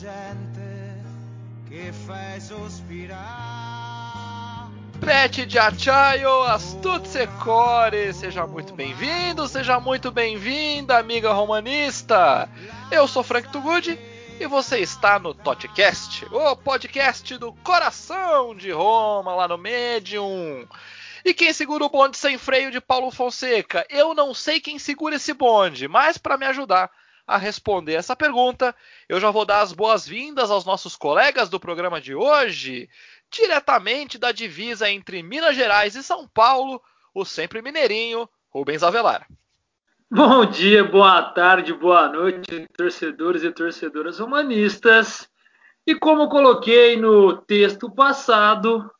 gente che fai sospirare. Prete de Achaio, Astutse Core, seja muito bem-vindo, seja muito bem-vinda, amiga romanista. Eu sou Frank Tugudi e você está no Totcast, o podcast do coração de Roma, lá no Medium. E quem segura o bonde sem freio de Paulo Fonseca? Eu não sei quem segura esse bonde, mas para me ajudar a responder essa pergunta, eu já vou dar as boas-vindas aos nossos colegas do programa de hoje, diretamente da divisa entre Minas Gerais e São Paulo, o sempre mineirinho Rubens Avelar. Bom dia, boa tarde, boa noite, torcedores e torcedoras humanistas. E como coloquei no texto passado,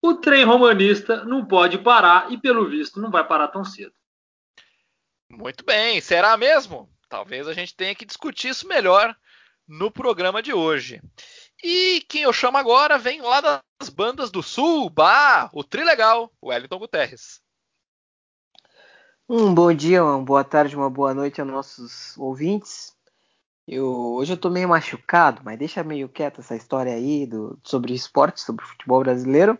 o trem romanista não pode parar e, pelo visto, não vai parar tão cedo. Muito bem, será mesmo? Talvez a gente tenha que discutir isso melhor no programa de hoje. E quem eu chamo agora vem lá das bandas do Sul, bah, o Trilegal, Wellington Guterres. Um bom dia, uma boa tarde, uma boa noite aos nossos ouvintes. Eu, hoje eu tô meio machucado, mas deixa meio quieto essa história aí do, sobre esporte, sobre futebol brasileiro.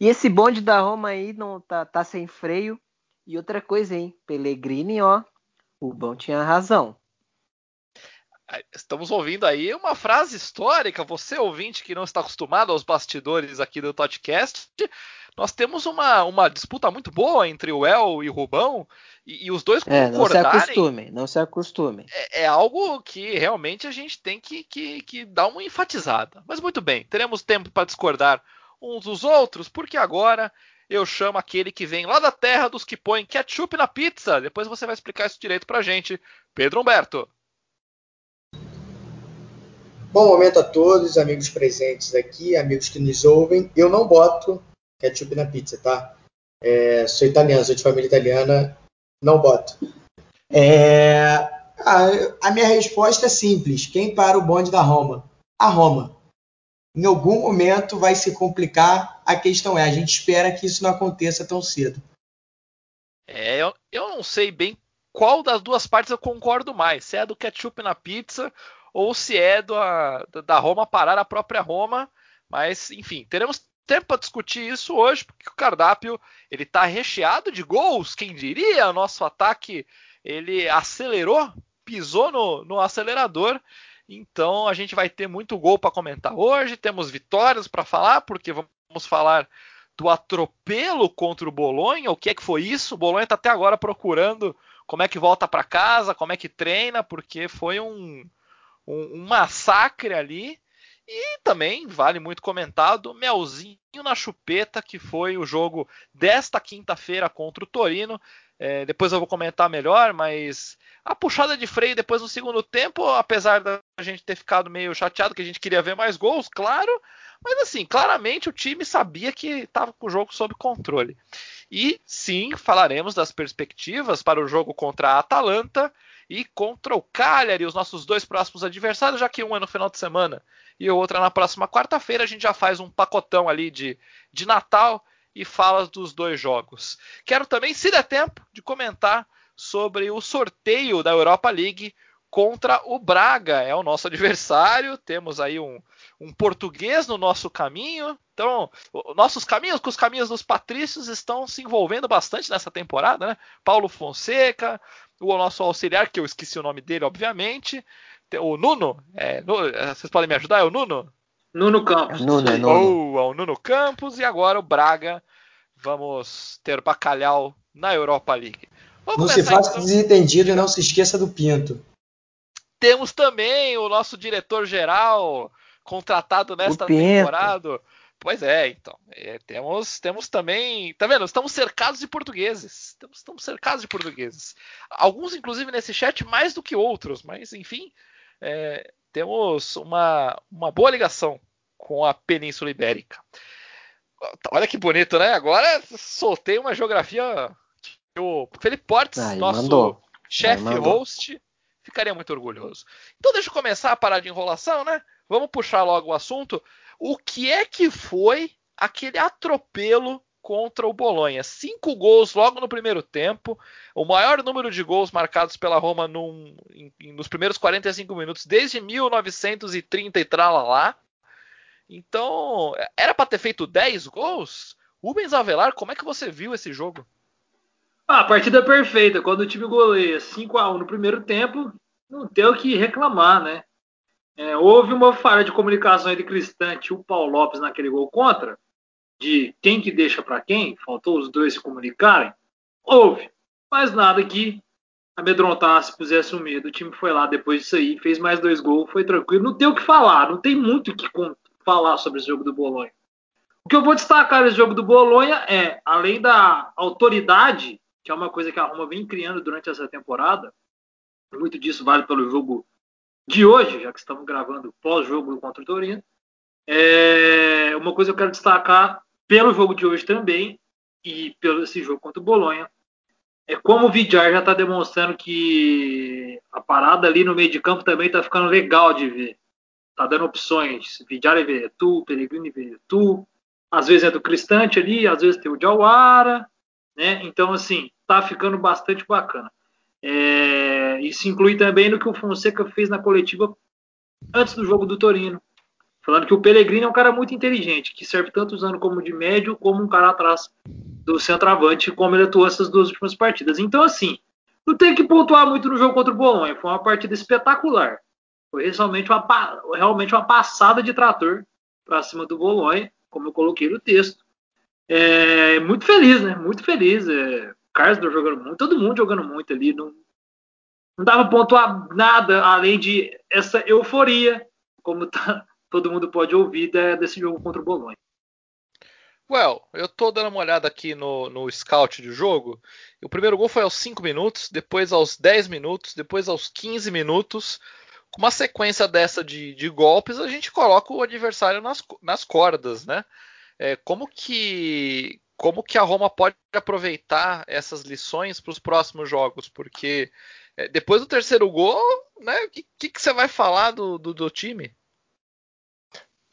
E esse bonde da Roma aí não tá, tá sem freio. E outra coisa, hein? Pellegrini, ó, o bom tinha razão. Estamos ouvindo aí uma frase histórica. Você, ouvinte, que não está acostumado aos bastidores aqui do podcast, nós temos uma, uma disputa muito boa entre o El e o Rubão, e, e os dois é, concordarem. Não se acostume, não se acostume. É, é algo que realmente a gente tem que, que, que dar uma enfatizada. Mas muito bem, teremos tempo para discordar uns dos outros, porque agora eu chamo aquele que vem lá da terra dos que põem ketchup na pizza. Depois você vai explicar isso direito pra gente. Pedro Humberto. Bom momento a todos, amigos presentes aqui, amigos que nos ouvem. Eu não boto ketchup na pizza, tá? É, sou italiano, sou de família italiana, não boto. É, a, a minha resposta é simples: quem para o bonde da Roma? A Roma em algum momento vai se complicar. A questão é, a gente espera que isso não aconteça tão cedo. É, eu, eu não sei bem qual das duas partes eu concordo mais. Se é do ketchup na pizza ou se é do, a, da Roma parar a própria Roma. Mas, enfim, teremos tempo para discutir isso hoje, porque o cardápio ele está recheado de gols. Quem diria? Nosso ataque ele acelerou, pisou no, no acelerador então a gente vai ter muito gol para comentar hoje, temos vitórias para falar, porque vamos falar do atropelo contra o Bolonha. O que é que foi isso? O Bolonha está até agora procurando como é que volta para casa, como é que treina, porque foi um, um, um, massacre ali. E também vale muito comentado Melzinho na chupeta, que foi o jogo desta quinta-feira contra o Torino. É, depois eu vou comentar melhor, mas a puxada de freio depois no segundo tempo, apesar da gente ter ficado meio chateado que a gente queria ver mais gols, claro, mas assim, claramente o time sabia que estava com o jogo sob controle. E sim, falaremos das perspectivas para o jogo contra a Atalanta e contra o Cagliari, os nossos dois próximos adversários, já que um é no final de semana e o outro é na próxima quarta-feira, a gente já faz um pacotão ali de, de Natal e fala dos dois jogos. Quero também, se der tempo, de comentar sobre o sorteio da Europa League contra o Braga. É o nosso adversário. Temos aí um, um português no nosso caminho. Então, nossos caminhos com os caminhos dos patrícios estão se envolvendo bastante nessa temporada, né? Paulo Fonseca, o nosso auxiliar, que eu esqueci o nome dele, obviamente. O Nuno, é, vocês podem me ajudar? É o Nuno? Nuno Campos. Nuno, é Nuno. Ou o Nuno Campos. E agora o Braga. Vamos ter bacalhau na Europa League. Vamos não se faça então. desentendido e não se esqueça do Pinto. Temos também o nosso diretor-geral contratado nesta temporada. Pois é, então. É, temos, temos também. Tá vendo? Estamos cercados de portugueses. Estamos, estamos cercados de portugueses. Alguns, inclusive, nesse chat mais do que outros, mas enfim. É, temos uma, uma boa ligação com a Península Ibérica. Olha que bonito, né? Agora soltei uma geografia o Felipe Portes, Aí, nosso chefe host, ficaria muito orgulhoso. Então deixa eu começar a parar de enrolação, né? Vamos puxar logo o assunto. O que é que foi aquele atropelo contra o Bolonha. Cinco gols logo no primeiro tempo, o maior número de gols marcados pela Roma num, em, nos primeiros 45 minutos desde 1930 e tralalá. Então, era para ter feito 10 gols? Rubens Avelar, como é que você viu esse jogo? Ah, a partida perfeita. Quando o time goleia 5 a 1 no primeiro tempo, não tem o que reclamar, né? É, houve uma falha de comunicação entre Cristante e o Paulo Lopes naquele gol contra, de quem que deixa para quem, faltou os dois se comunicarem. Houve, mas nada que amedrontasse, pusesse o um medo. O time foi lá depois disso aí, fez mais dois gols, foi tranquilo. Não tem o que falar, não tem muito o que falar sobre esse jogo do Bolonha. O que eu vou destacar nesse jogo do Bolonha é, além da autoridade, que é uma coisa que a Roma vem criando durante essa temporada, muito disso vale pelo jogo de hoje, já que estamos gravando pós-jogo contra o Torino. É uma coisa que eu quero destacar pelo jogo de hoje também e pelo esse jogo contra o Bolonha é como o Vidjar já está demonstrando que a parada ali no meio de campo também está ficando legal de ver. Tá dando opções. Vidjar e tu, Pellegrini e tu. Às vezes é do Cristante ali, às vezes tem o Jawara, né? Então, assim, tá ficando bastante bacana. É, isso inclui também no que o Fonseca fez na coletiva antes do jogo do Torino. Falando que o Pellegrini é um cara muito inteligente, que serve tanto usando como de médio, como um cara atrás do centroavante, como ele atuou essas duas últimas partidas. Então, assim, não tem que pontuar muito no jogo contra o Bolonha. Foi uma partida espetacular. Foi realmente uma, realmente uma passada de trator para cima do Bolonha, como eu coloquei no texto. É, muito feliz, né? Muito feliz. É, Carlos jogando muito, todo mundo jogando muito ali. Não, não dava pontuar nada além de essa euforia, como tá, todo mundo pode ouvir desse jogo contra o Bolonha. Well, eu tô dando uma olhada aqui no, no scout de jogo. O primeiro gol foi aos 5 minutos, depois aos 10 minutos, depois aos 15 minutos. Com uma sequência dessa de, de golpes, a gente coloca o adversário nas, nas cordas, né? É, como que como que a Roma pode aproveitar essas lições para os próximos jogos? Porque é, depois do terceiro gol, né? O que, que, que, você vai falar do, do, do, time?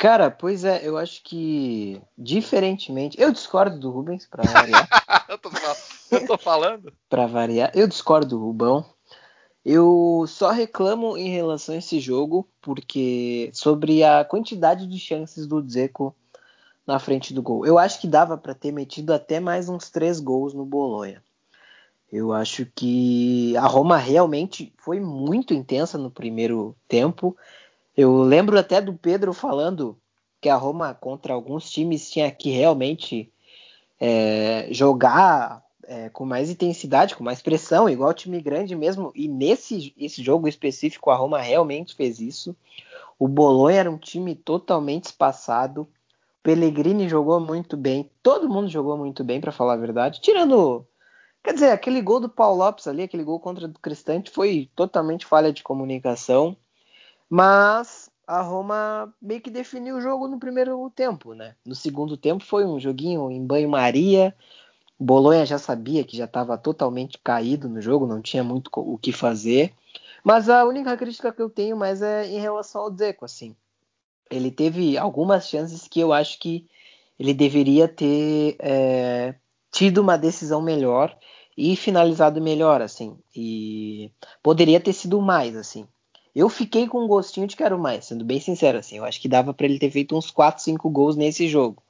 Cara, pois é, eu acho que diferentemente, eu discordo do Rubens para variar. eu, tô, eu tô falando. para variar, eu discordo do Rubão. Eu só reclamo em relação a esse jogo porque sobre a quantidade de chances do Dzeko na frente do gol. Eu acho que dava para ter metido até mais uns três gols no Bolonha. Eu acho que a Roma realmente foi muito intensa no primeiro tempo. Eu lembro até do Pedro falando que a Roma contra alguns times tinha que realmente é, jogar é, com mais intensidade, com mais pressão, igual time grande mesmo. E nesse esse jogo específico, a Roma realmente fez isso. O Bolonha era um time totalmente espaçado. Pellegrini jogou muito bem, todo mundo jogou muito bem, para falar a verdade. Tirando, quer dizer, aquele gol do Paulo Lopes ali, aquele gol contra o Cristante, foi totalmente falha de comunicação. Mas a Roma meio que definiu o jogo no primeiro tempo, né? No segundo tempo foi um joguinho em banho-maria. Bolonha já sabia que já estava totalmente caído no jogo, não tinha muito o que fazer. Mas a única crítica que eu tenho mais é em relação ao Zeco, assim ele teve algumas chances que eu acho que ele deveria ter é, tido uma decisão melhor e finalizado melhor, assim. E poderia ter sido mais, assim. Eu fiquei com um gostinho de quero mais, sendo bem sincero, assim. Eu acho que dava para ele ter feito uns 4, 5 gols nesse jogo.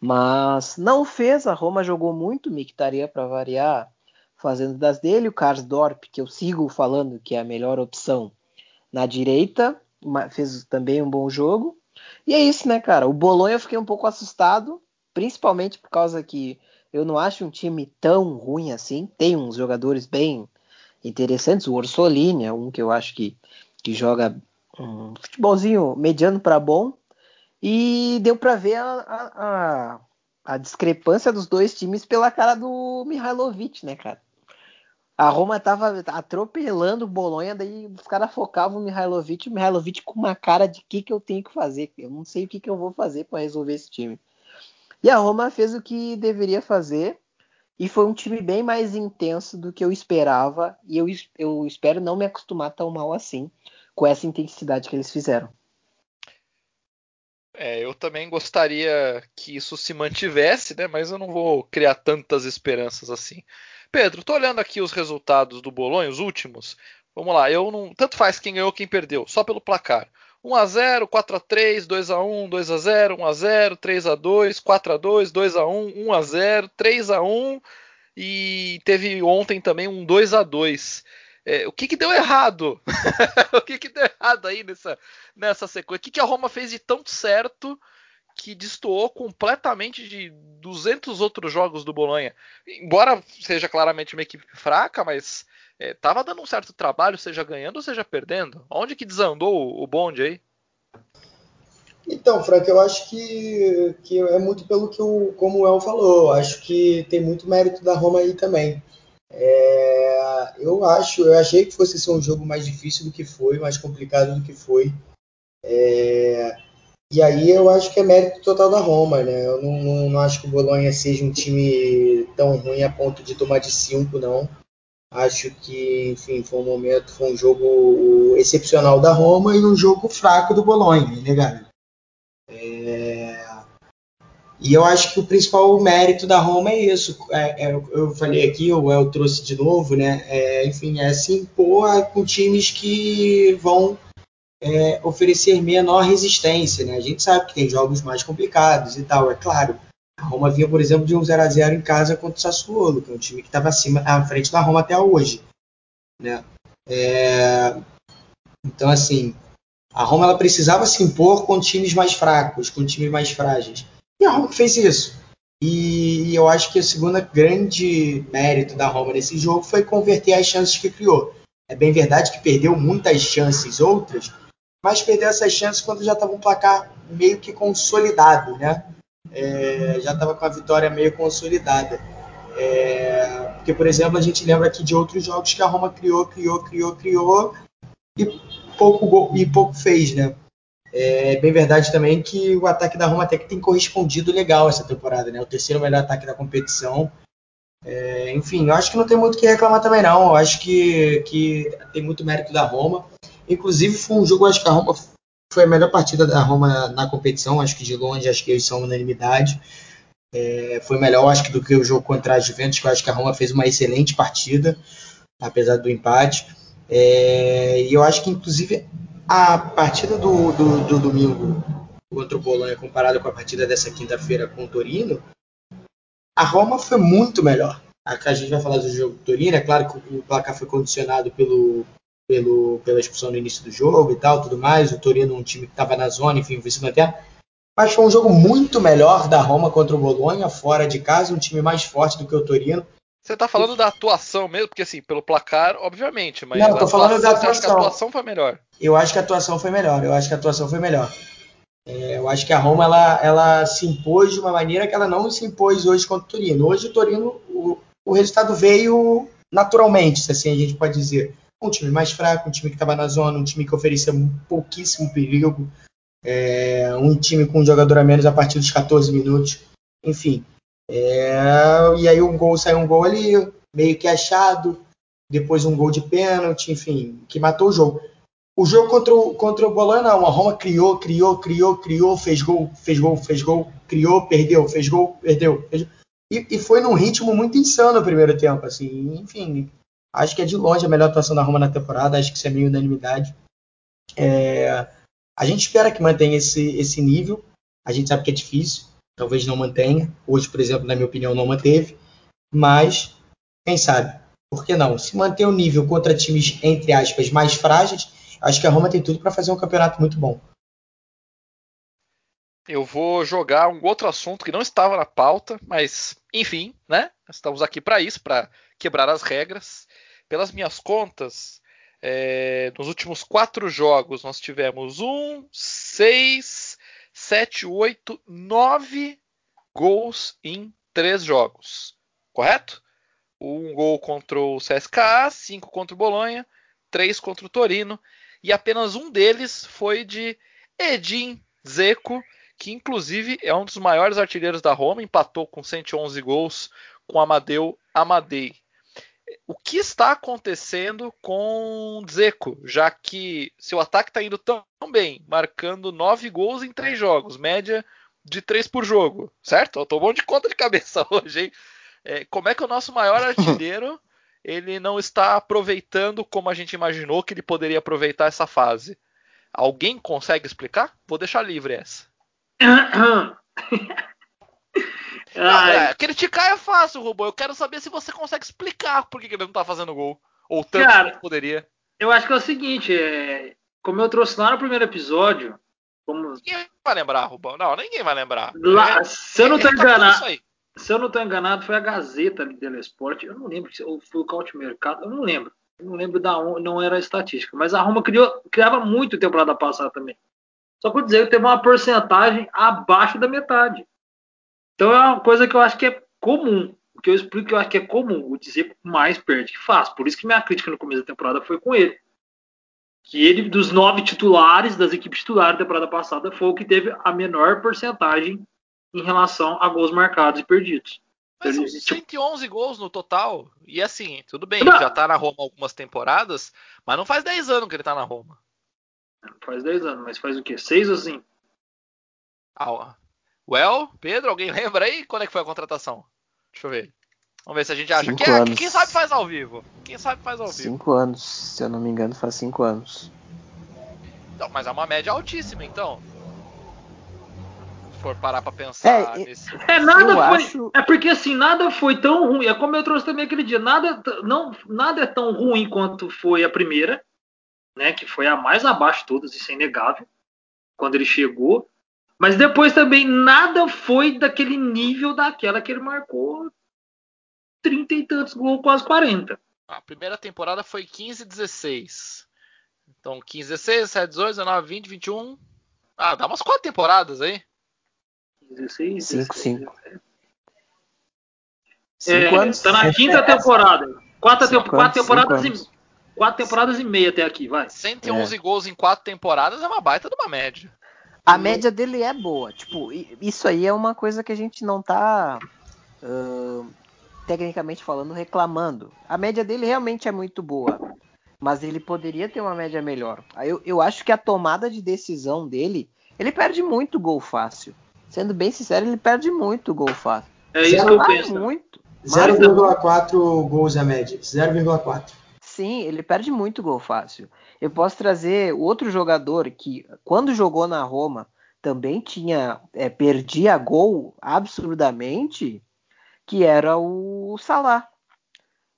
Mas não fez, a Roma jogou muito, me estaria para variar, fazendo das dele. O Karsdorp, que eu sigo falando que é a melhor opção na direita, fez também um bom jogo. E é isso, né, cara? O Bolonha eu fiquei um pouco assustado, principalmente por causa que eu não acho um time tão ruim assim. Tem uns jogadores bem interessantes. O Orsolini é um que eu acho que, que joga um futebolzinho mediano para bom. E deu para ver a, a, a, discrepância dos dois times pela cara do Mihailovic, né, cara? A Roma tava atropelando o Bolonha, daí os caras focavam o Mihailovic, o Mihailovic com uma cara de que que eu tenho que fazer, eu não sei o que que eu vou fazer para resolver esse time. E a Roma fez o que deveria fazer e foi um time bem mais intenso do que eu esperava e eu, eu espero não me acostumar tão mal assim com essa intensidade que eles fizeram. É, eu também gostaria que isso se mantivesse, né? Mas eu não vou criar tantas esperanças assim. Pedro, tô olhando aqui os resultados do Bolonha, os últimos. Vamos lá, eu não. Tanto faz quem ganhou quem perdeu, só pelo placar. 1x0, 4x3, 2x1, 2x0, 1x0, 3x2, 4x2, 2x1, 1x0, 3x1 e teve ontem também um 2x2. É, o que, que deu errado? o que, que deu errado aí nessa, nessa sequência? O que, que a Roma fez de tão certo que destoou completamente de 200 outros jogos do Bolonha? Embora seja claramente uma equipe fraca, mas é, dando um certo trabalho, seja ganhando ou seja perdendo. Onde que desandou o bonde aí? Então, Frank, eu acho que, que é muito pelo que o, como o El falou. Acho que tem muito mérito da Roma aí também. É, eu acho, eu achei que fosse ser um jogo mais difícil do que foi, mais complicado do que foi. É, e aí eu acho que é mérito total da Roma, né? Eu não, não, não acho que o Bolonha seja um time tão ruim a ponto de tomar de 5, não. Acho que, enfim, foi um momento, foi um jogo excepcional da Roma e um jogo fraco do Bolonha, inegável. É... E eu acho que o principal mérito da Roma é isso. É, é, eu falei aqui, o El trouxe de novo, né? É, enfim, é se impor com times que vão é, oferecer menor resistência, né? A gente sabe que tem jogos mais complicados e tal, é claro. A Roma vinha, por exemplo, de um 0 a 0 em casa contra o Sassuolo, que é um time que estava acima, à frente da Roma até hoje. Né? É... Então, assim, a Roma ela precisava se impor com times mais fracos, com times mais frágeis. E a Roma fez isso. E eu acho que o segundo grande mérito da Roma nesse jogo foi converter as chances que criou. É bem verdade que perdeu muitas chances outras, mas perdeu essas chances quando já estava um placar meio que consolidado, né? É, já estava com a vitória meio consolidada. É, porque, por exemplo, a gente lembra aqui de outros jogos que a Roma criou, criou, criou, criou e pouco, e pouco fez, né? É bem verdade também que o ataque da Roma até que tem correspondido legal essa temporada, né? O terceiro melhor ataque da competição. É, enfim, eu acho que não tem muito o que reclamar também, não. Eu acho que, que tem muito mérito da Roma. Inclusive, foi um jogo, acho que a Roma foi a melhor partida da Roma na competição, acho que de longe, acho que eles são unanimidade. É, foi melhor, acho que, do que o jogo contra a Juventus, que eu acho que a Roma fez uma excelente partida, apesar do empate. É, e eu acho que, inclusive, a partida do, do, do domingo contra o Bolonha, comparada com a partida dessa quinta-feira com o Torino, a Roma foi muito melhor. A gente vai falar do jogo do Torino, é claro que o placar foi condicionado pelo, pelo, pela expulsão no início do jogo e tal, tudo mais. O Torino, um time que estava na zona, enfim, vencendo até. Mas foi um jogo muito melhor da Roma contra o Bolonha, fora de casa, um time mais forte do que o Torino. Você tá falando da atuação mesmo, porque assim, pelo placar, obviamente, mas Não, tô falando da atuação. Você acha que a atuação foi melhor? Eu acho que a atuação foi melhor, eu acho que a atuação foi melhor. É, eu acho que a Roma ela, ela se impôs de uma maneira que ela não se impôs hoje contra o Torino. Hoje o Torino, o, o resultado veio naturalmente, se assim a gente pode dizer um time mais fraco, um time que estava na zona, um time que oferecia pouquíssimo perigo, é, um time com um jogador a menos a partir dos 14 minutos, enfim. É, e aí um gol saiu um gol ali, meio que achado, depois um gol de pênalti, enfim, que matou o jogo. O jogo contra o, contra o Bolonha, não, a Roma criou, criou, criou, criou, fez gol, fez gol, fez gol, criou, perdeu, fez gol, perdeu. Fez... E, e foi num ritmo muito insano o primeiro tempo, assim, enfim, Acho que é de longe a melhor atuação da Roma na temporada, acho que isso é meio unanimidade. É, a gente espera que mantenha esse, esse nível, a gente sabe que é difícil, talvez não mantenha. Hoje, por exemplo, na minha opinião, não manteve, mas quem sabe? Por que não? Se manter o nível contra times, entre aspas, mais frágeis, acho que a Roma tem tudo para fazer um campeonato muito bom. Eu vou jogar um outro assunto que não estava na pauta, mas enfim, né? Estamos aqui para isso, para quebrar as regras pelas minhas contas, é, nos últimos quatro jogos nós tivemos um, seis, sete, oito, nove gols em três jogos. Correto? Um gol contra o CSKA, cinco contra o Bolonha, três contra o Torino e apenas um deles foi de Edin Zeco, que inclusive é um dos maiores artilheiros da Roma, empatou com 111 gols com Amadeu Amadei. O que está acontecendo com Zeco, já que seu ataque está indo tão bem, marcando nove gols em três jogos, média de três por jogo, certo? Eu tô bom de conta de cabeça hoje, hein? É, como é que o nosso maior artilheiro ele não está aproveitando como a gente imaginou que ele poderia aproveitar essa fase? Alguém consegue explicar? Vou deixar livre essa. Não, é, criticar é fácil, Robô. Eu quero saber se você consegue explicar por que ele não tá fazendo gol. Ou tanto Cara, que poderia. Eu acho que é o seguinte, é... como eu trouxe lá no primeiro episódio. Como... Ninguém vai lembrar, Rubão. Não, ninguém vai lembrar. Lá, é, se eu não tô é, enganado. Se eu não tô enganado, foi a Gazeta do Esporte. Eu não lembro se foi o Caute Mercado. Eu não lembro. Eu não lembro da não era a estatística. Mas a Roma criou, criava muito temporada passada também. Só por dizer que teve uma porcentagem abaixo da metade. Então é uma coisa que eu acho que é comum. O que eu explico que eu acho que é comum. O dizer mais perde que faz. Por isso que minha crítica no começo da temporada foi com ele. Que ele, dos nove titulares, das equipes titulares da temporada passada, foi o que teve a menor porcentagem em relação a gols marcados e perdidos. Mas então, 111 gols no total. E assim, tudo bem, ele já tá na Roma algumas temporadas, mas não faz 10 anos que ele tá na Roma. Não faz 10 anos, mas faz o quê? 6 ou 5? Ah, Well, Pedro, alguém lembra aí quando é que foi a contratação? Deixa eu ver. Vamos ver se a gente acha. Quem, é, quem, sabe faz ao vivo? Quem sabe faz ao vivo? Cinco anos, se eu não me engano, faz cinco anos. Então, mas é uma média altíssima, então. Se for parar pra pensar é, nesse. É, nada foi. Acho... É porque assim, nada foi tão ruim. É como eu trouxe também aquele dia. Nada, não, nada é tão ruim quanto foi a primeira, né? Que foi a mais abaixo de todas, isso é inegável. Quando ele chegou. Mas depois também nada foi daquele nível daquela que ele marcou 30 e tantos gols, quase 40. A primeira temporada foi 15 16. Então 15 16, 17 18, 19, 20, 21. Ah, dá umas quatro temporadas aí. 16, 5, 5. É, anos. Tá na quinta temporada. Quatro, tempo, quatro temporadas e quatro temporadas e meia até aqui, vai. 111 é. gols em quatro temporadas é uma baita de uma média. A média dele é boa. Tipo, isso aí é uma coisa que a gente não tá, uh, tecnicamente falando, reclamando. A média dele realmente é muito boa. Mas ele poderia ter uma média melhor. Eu, eu acho que a tomada de decisão dele, ele perde muito gol fácil. Sendo bem sincero, ele perde muito gol fácil. É isso que eu penso. Muito. 0,4 gols a média. 0,4. Sim, ele perde muito gol fácil. Eu posso trazer outro jogador que, quando jogou na Roma, também tinha é, perdia gol absurdamente, que era o Salah.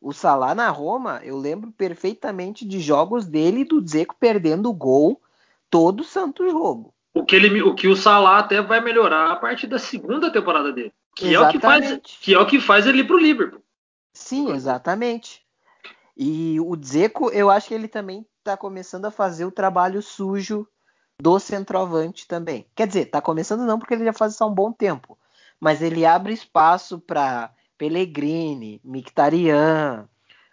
O Salah na Roma, eu lembro perfeitamente de jogos dele e do Dzeko perdendo gol todo santo jogo. O que, ele, o que o Salah até vai melhorar a partir da segunda temporada dele. Que é o que faz, que é o que faz ele ir pro Liverpool. Sim, exatamente. E o Dzeko, eu acho que ele também está começando a fazer o trabalho sujo do centroavante também. Quer dizer, está começando não, porque ele já faz isso há um bom tempo. Mas ele abre espaço para Pellegrini, Mkhitaryan,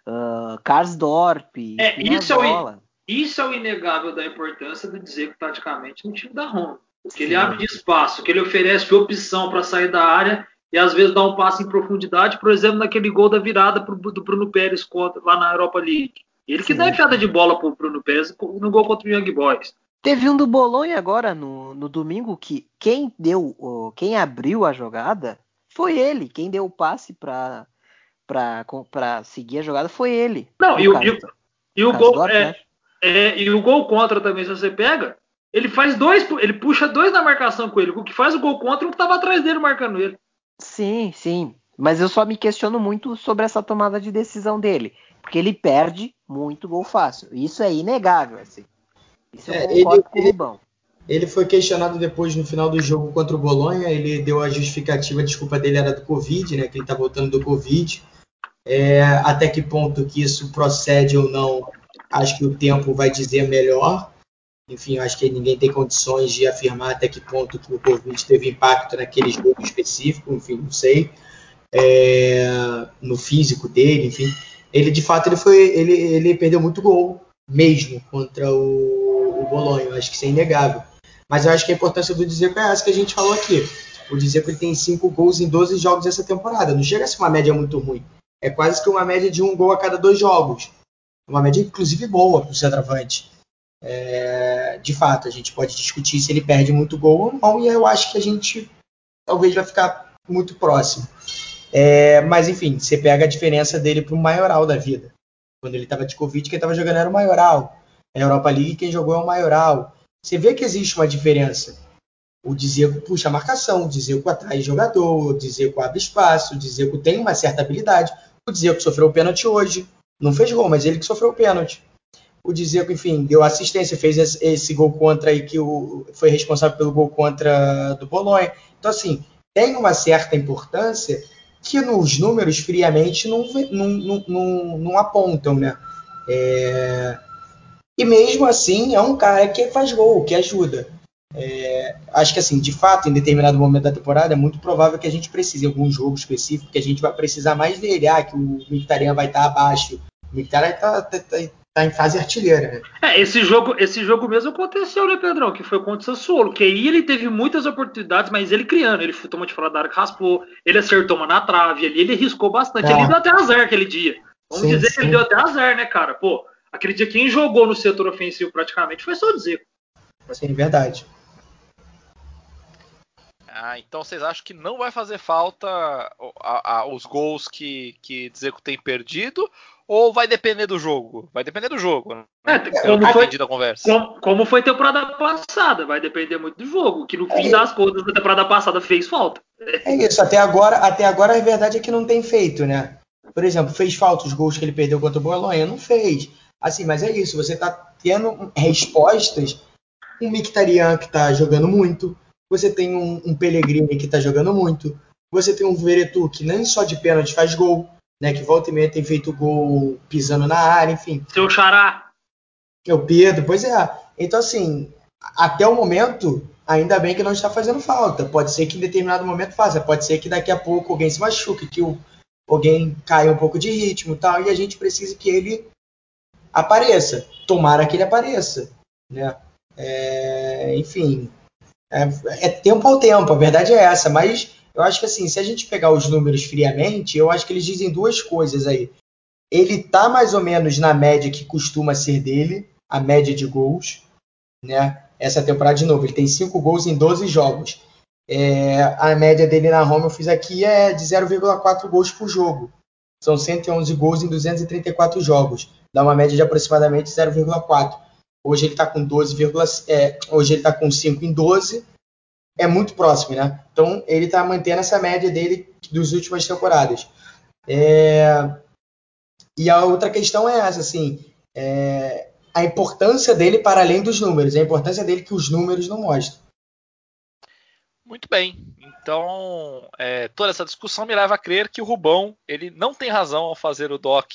uh, Karsdorp, é, isso, é o, isso é o inegável da importância do Dzeko taticamente no time da Roma. Que ele abre espaço, que ele oferece opção para sair da área e às vezes dá um passo em profundidade, por exemplo, naquele gol da virada pro, do Bruno Pérez contra, lá na Europa League. Ele que Sim. dá enfiada de bola pro Bruno Pérez no gol contra o Young Boys. Teve um do Bolonha agora no, no domingo que quem deu, quem abriu a jogada foi ele. Quem deu o passe para para seguir a jogada foi ele. Não, e o, e, e o gol é, né? é, e o gol contra também se você pega, ele faz dois, ele puxa dois na marcação com ele. O que faz o gol contra, um que tava atrás dele marcando ele. Sim, sim. Mas eu só me questiono muito sobre essa tomada de decisão dele. Porque ele perde muito gol fácil. Isso é inegável, assim. Isso é, eu concordo ele, com o Rubão. Ele foi questionado depois no final do jogo contra o Bolonha. Ele deu a justificativa, a desculpa dele era do Covid, né? Que ele tá voltando do Covid. É, até que ponto que isso procede ou não, acho que o tempo vai dizer melhor. Enfim, acho que ninguém tem condições de afirmar até que ponto que o Covid teve impacto naquele jogo específico, enfim, não sei. É, no físico dele, enfim. Ele, de fato, ele foi, ele, ele perdeu muito gol mesmo contra o, o Bolonha. Acho que isso é inegável. Mas eu acho que a importância do Dzeko é essa que a gente falou aqui. O Dzeko tem 5 gols em 12 jogos essa temporada. Não chega a ser uma média muito ruim. é quase que uma média de um gol a cada dois jogos. Uma média, inclusive, boa para o centroavante. É, de fato, a gente pode discutir se ele perde muito gol ou não, e eu acho que a gente talvez vai ficar muito próximo. É, mas enfim, você pega a diferença dele para o maioral da vida. Quando ele estava de Covid, quem estava jogando era o maioral. Na Europa League, quem jogou é o maioral. Você vê que existe uma diferença. O Dzeko puxa a marcação, o Dzeko atrai jogador, o Dzeko abre espaço, o Dzeko tem uma certa habilidade. O Dzeko sofreu o pênalti hoje. Não fez gol, mas ele que sofreu o pênalti. O Dzeko, enfim, deu assistência, fez esse, gol contra aí que o, foi responsável pelo gol contra do Bolonha. Então, assim, tem uma certa importância que nos números friamente não, não, não, não, apontam, né? É... E mesmo assim é um cara que faz gol, que ajuda. É... Acho que assim, de fato, em determinado momento da temporada, é muito provável que a gente precise em algum jogo específico que a gente vai precisar mais dele. Ah, que o Mictarian vai estar abaixo. O Mictarian está tá, tá, tá em fase artilheira, né? É, esse jogo, esse jogo mesmo aconteceu, né, Pedrão? Que foi contra o Sassuolo. Que aí ele teve muitas oportunidades, mas ele criando. Ele tomou de fora da área, raspou, ele acertou uma na trave, ali ele riscou bastante. É. Ele deu até azar aquele dia. Vamos sim, dizer sim. que ele deu até azar, né, cara? Pô, aquele dia quem jogou no setor ofensivo praticamente foi só o Zico. Sim, verdade. Ah, então vocês acham que não vai fazer falta a, a, os gols que, que Dzeko tem perdido? Ou vai depender do jogo? Vai depender do jogo. Né? É, como, foi, a conversa. Como, como, foi temporada passada, vai depender muito do jogo. Que no fim é. das contas, da temporada passada fez falta. É isso, até agora, até agora a verdade é que não tem feito, né? Por exemplo, fez falta os gols que ele perdeu contra o Bolonha? Não fez. Assim, mas é isso, você tá tendo respostas. Um Mictarian que tá jogando muito, você tem um, um Pellegrini que está jogando muito, você tem um Veretu que nem só de pênalti faz gol, né? Que volta e meia tem feito gol pisando na área, enfim. Seu xará. É o Pedro, pois é. Então, assim, até o momento, ainda bem que não está fazendo falta. Pode ser que em determinado momento faça, pode ser que daqui a pouco alguém se machuque, que o, alguém caia um pouco de ritmo tal, e a gente precisa que ele apareça. Tomara que ele apareça. Né? É, enfim, é, é, tempo ao tempo, a verdade é essa. Mas eu acho que assim, se a gente pegar os números friamente, eu acho que eles dizem duas coisas aí. Ele tá mais ou menos na média que costuma ser dele, a média de gols, né? Essa temporada de novo, ele tem 5 gols em 12 jogos. É, a média dele na Roma, eu fiz aqui, é de 0,4 gols por jogo. São 111 gols em 234 jogos. Dá uma média de aproximadamente 0,4. Hoje ele está com 12, é, hoje ele está com 5 em 12. É muito próximo, né? Então ele está mantendo essa média dele dos últimas temporadas. É... E a outra questão é essa, assim, é... a importância dele para além dos números, a importância dele que os números não mostram. Muito bem. Então, é, toda essa discussão me leva a crer que o Rubão ele não tem razão ao fazer o doc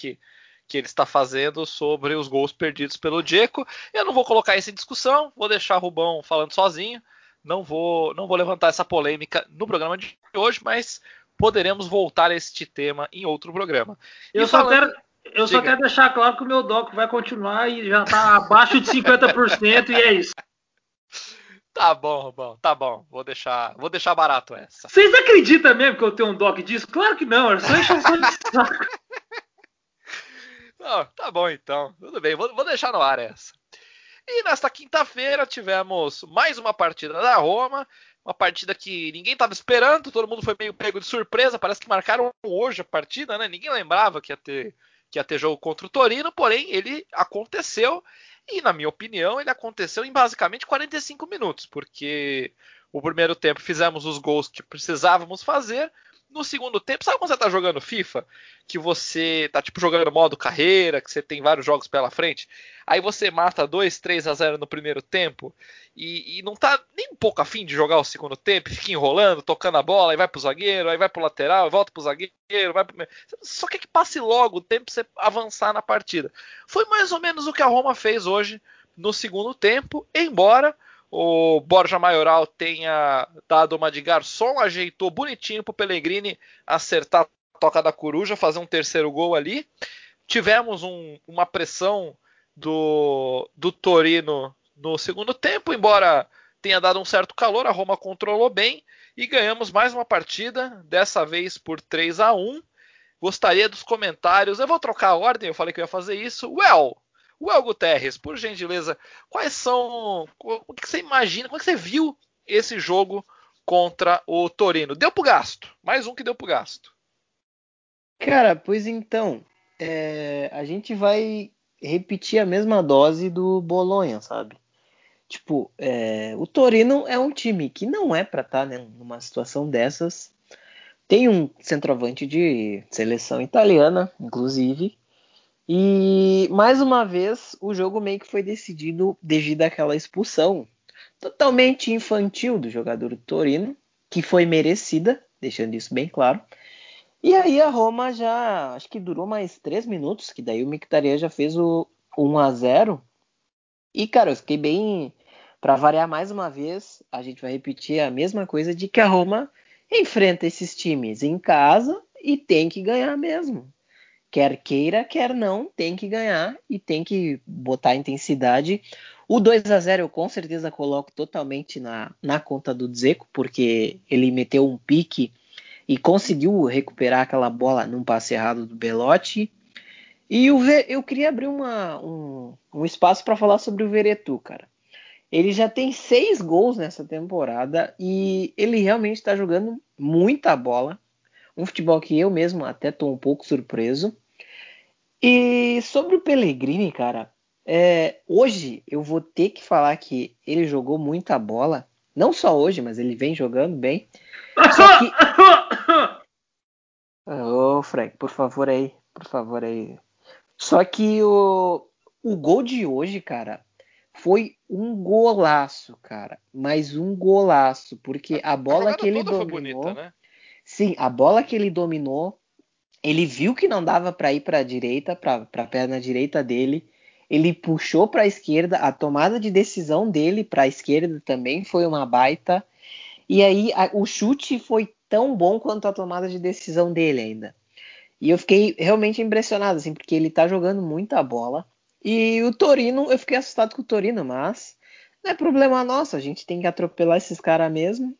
que ele está fazendo sobre os gols perdidos pelo Diego. Eu não vou colocar isso em discussão, vou deixar o Rubão falando sozinho. Não vou, não vou levantar essa polêmica no programa de hoje, mas poderemos voltar a este tema em outro programa. Eu, só, quero, eu só quero deixar claro que o meu doc vai continuar e já está abaixo de 50% e é isso. Tá bom, Rubão, tá bom. Vou deixar, vou deixar barato essa. Vocês acreditam mesmo que eu tenho um doc disso? Claro que não, é só encheção de saco. Não, tá bom então. Tudo bem, vou, vou deixar no ar essa. E nesta quinta-feira tivemos mais uma partida da Roma. Uma partida que ninguém estava esperando, todo mundo foi meio pego de surpresa. Parece que marcaram hoje a partida, né? Ninguém lembrava que ia ter, que ia ter jogo contra o Torino, porém ele aconteceu. E, na minha opinião, ele aconteceu em basicamente 45 minutos, porque o primeiro tempo fizemos os gols que precisávamos fazer, no segundo tempo, sabe quando você tá jogando FIFA? Que você tá tipo jogando modo carreira, que você tem vários jogos pela frente. Aí você mata 2, 3 a 0 no primeiro tempo e, e, não tá nem um pouco afim de jogar o segundo tempo, fica enrolando, tocando a bola, aí vai pro zagueiro, aí vai pro lateral, volta pro zagueiro, vai pro... Só quer que passe logo o tempo pra você avançar na partida. Foi mais ou menos o que a Roma fez hoje no segundo tempo, embora o Borja Maioral tenha dado uma de garçom, ajeitou bonitinho para o Pellegrini acertar a toca da coruja, fazer um terceiro gol ali. Tivemos um, uma pressão do, do Torino no segundo tempo, embora tenha dado um certo calor, a Roma controlou bem e ganhamos mais uma partida, dessa vez por 3 a 1 Gostaria dos comentários. Eu vou trocar a ordem, eu falei que eu ia fazer isso. Well, Well Guterres, por gentileza, quais são. O que você imagina? Como é que você viu esse jogo contra o Torino? Deu pro gasto. Mais um que deu pro gasto. Cara, pois então. É, a gente vai repetir a mesma dose do Bolonha, sabe? Tipo, é, o Torino é um time que não é para estar tá, né, numa situação dessas. Tem um centroavante de seleção italiana, inclusive. E mais uma vez o jogo meio que foi decidido devido àquela expulsão totalmente infantil do jogador do Torino, que foi merecida, deixando isso bem claro. E aí a Roma já, acho que durou mais três minutos, que daí o Mkhitaryan já fez o 1 a 0 E cara, eu fiquei bem, para variar mais uma vez, a gente vai repetir a mesma coisa de que a Roma enfrenta esses times em casa e tem que ganhar mesmo. Quer queira, quer não, tem que ganhar e tem que botar intensidade. O 2 a 0 eu com certeza coloco totalmente na, na conta do Dzeko, porque ele meteu um pique e conseguiu recuperar aquela bola num passe errado do Belotti. E o, eu queria abrir uma, um, um espaço para falar sobre o Veretu, cara. Ele já tem seis gols nessa temporada e ele realmente está jogando muita bola. Um futebol que eu mesmo até estou um pouco surpreso. E sobre o Pellegrini, cara, é, hoje eu vou ter que falar que ele jogou muita bola. Não só hoje, mas ele vem jogando bem. Só que. Ô, oh, Frank, por favor aí. Por favor aí. Só que o, o gol de hoje, cara, foi um golaço, cara. Mais um golaço. Porque a bola a que ele dominou. Bonita, né? Sim, a bola que ele dominou. Ele viu que não dava para ir para a direita, para a perna direita dele. Ele puxou para a esquerda. A tomada de decisão dele para a esquerda também foi uma baita. E aí a, o chute foi tão bom quanto a tomada de decisão dele ainda. E eu fiquei realmente impressionado, assim, porque ele tá jogando muita bola. E o Torino, eu fiquei assustado com o Torino, mas não é problema nosso, a gente tem que atropelar esses caras mesmo.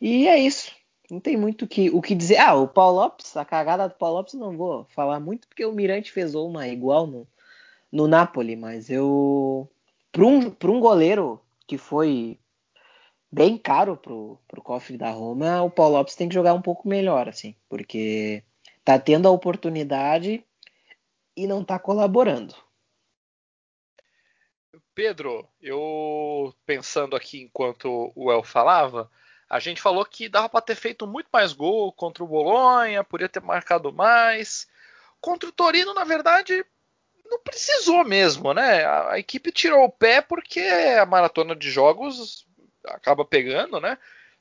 E é isso. Não tem muito que, o que dizer. Ah, o Paulo Lopes, a cagada do Paulo Lopes não vou falar muito, porque o Mirante fez uma igual no, no Napoli, mas eu. Para um, um goleiro que foi bem caro pro, pro cofre da Roma, o Paulo Lopes tem que jogar um pouco melhor, assim, porque tá tendo a oportunidade e não tá colaborando. Pedro, eu pensando aqui enquanto o El falava, a gente falou que dava para ter feito muito mais gol contra o Bolonha, podia ter marcado mais. Contra o Torino, na verdade, não precisou mesmo, né? A, a equipe tirou o pé porque a maratona de jogos acaba pegando, né?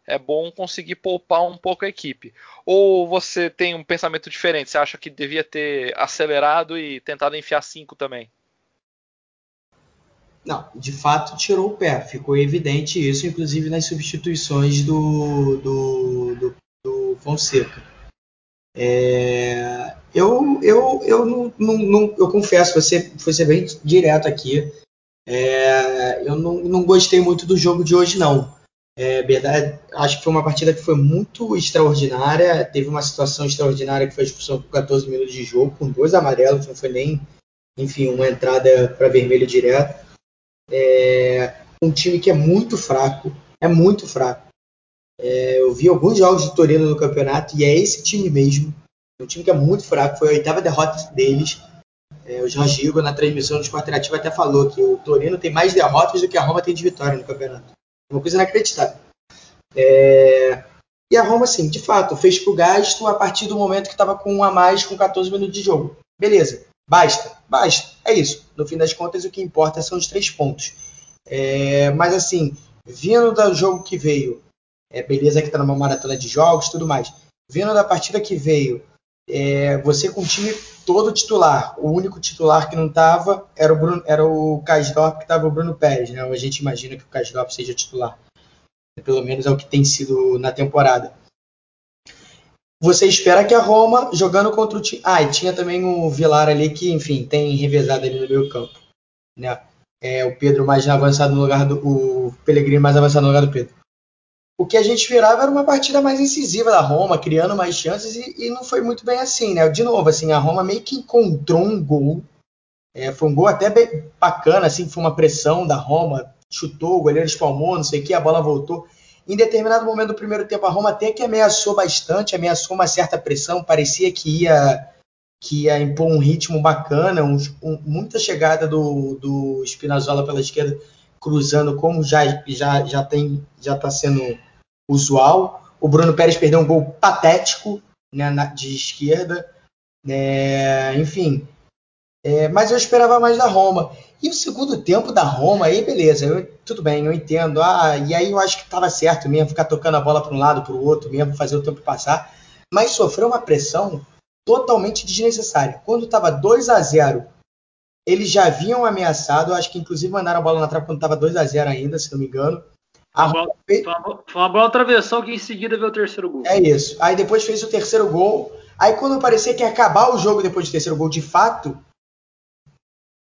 É bom conseguir poupar um pouco a equipe. Ou você tem um pensamento diferente? Você acha que devia ter acelerado e tentado enfiar cinco também? Não, de fato tirou o pé. Ficou evidente isso, inclusive nas substituições do, do, do, do Fonseca. É, eu, eu, eu, não, não, não, eu confesso, você foi ser bem direto aqui. É, eu não, não gostei muito do jogo de hoje, não. É verdade, acho que foi uma partida que foi muito extraordinária. Teve uma situação extraordinária que foi a expulsão com 14 minutos de jogo, com dois amarelos, não foi nem, enfim, uma entrada para vermelho direto. É um time que é muito fraco, é muito fraco. É, eu vi alguns jogos de Torino no campeonato e é esse time mesmo. Um time que é muito fraco, foi a oitava derrota deles. É, o Jorge Igor, na transmissão do Esporte Interativo, até falou que o Torino tem mais derrotas do que a Roma tem de vitória no campeonato. Uma coisa inacreditável. É... E a Roma, assim, de fato, fez pro gasto a partir do momento que estava com um a mais, com 14 minutos de jogo. Beleza, basta, basta. É isso. No fim das contas, o que importa são os três pontos. É... Mas, assim, vindo do jogo que veio, é beleza que está numa maratona de jogos tudo mais. Vindo da partida que veio, é, você com o time todo titular. O único titular que não estava era o Bruno, era o Kasdorp, que estava o Bruno Pérez, né? A gente imagina que o Kasdorp seja titular. Pelo menos é o que tem sido na temporada. Você espera que a Roma, jogando contra o time. Ah, e tinha também o Vilar ali que, enfim, tem revezado ali no meio campo. Né? É, o Pedro mais avançado no lugar do. O Pellegrini mais avançado no lugar do Pedro. o que a gente esperava era uma partida mais incisiva da Roma, criando mais chances, e, e não foi muito bem assim, né? De novo, assim, a Roma meio que encontrou um gol. É, foi um gol até bacana, assim, foi uma pressão da Roma, chutou, o goleiro espalmou, não sei o que, a bola voltou. Em determinado momento do primeiro tempo, a Roma até que ameaçou bastante, ameaçou uma certa pressão, parecia que ia, que ia impor um ritmo bacana, um, um, muita chegada do, do Spinazzola pela esquerda, cruzando como já já já tem já está sendo usual. O Bruno Pérez perdeu um gol patético né, na, de esquerda. É, enfim, é, mas eu esperava mais da Roma. E o segundo tempo da Roma, aí beleza, eu, tudo bem, eu entendo. Ah, e aí eu acho que estava certo mesmo, ficar tocando a bola para um lado, para o outro mesmo, fazer o tempo passar. Mas sofreu uma pressão totalmente desnecessária. Quando estava 2 a 0 eles já haviam ameaçado, acho que inclusive mandaram a bola na trave quando estava 2 a 0 ainda, se não me engano. A Roma fez... Foi uma bola travessão que em seguida veio o terceiro gol. É isso. Aí depois fez o terceiro gol. Aí quando parecia que ia acabar o jogo depois do terceiro gol de fato,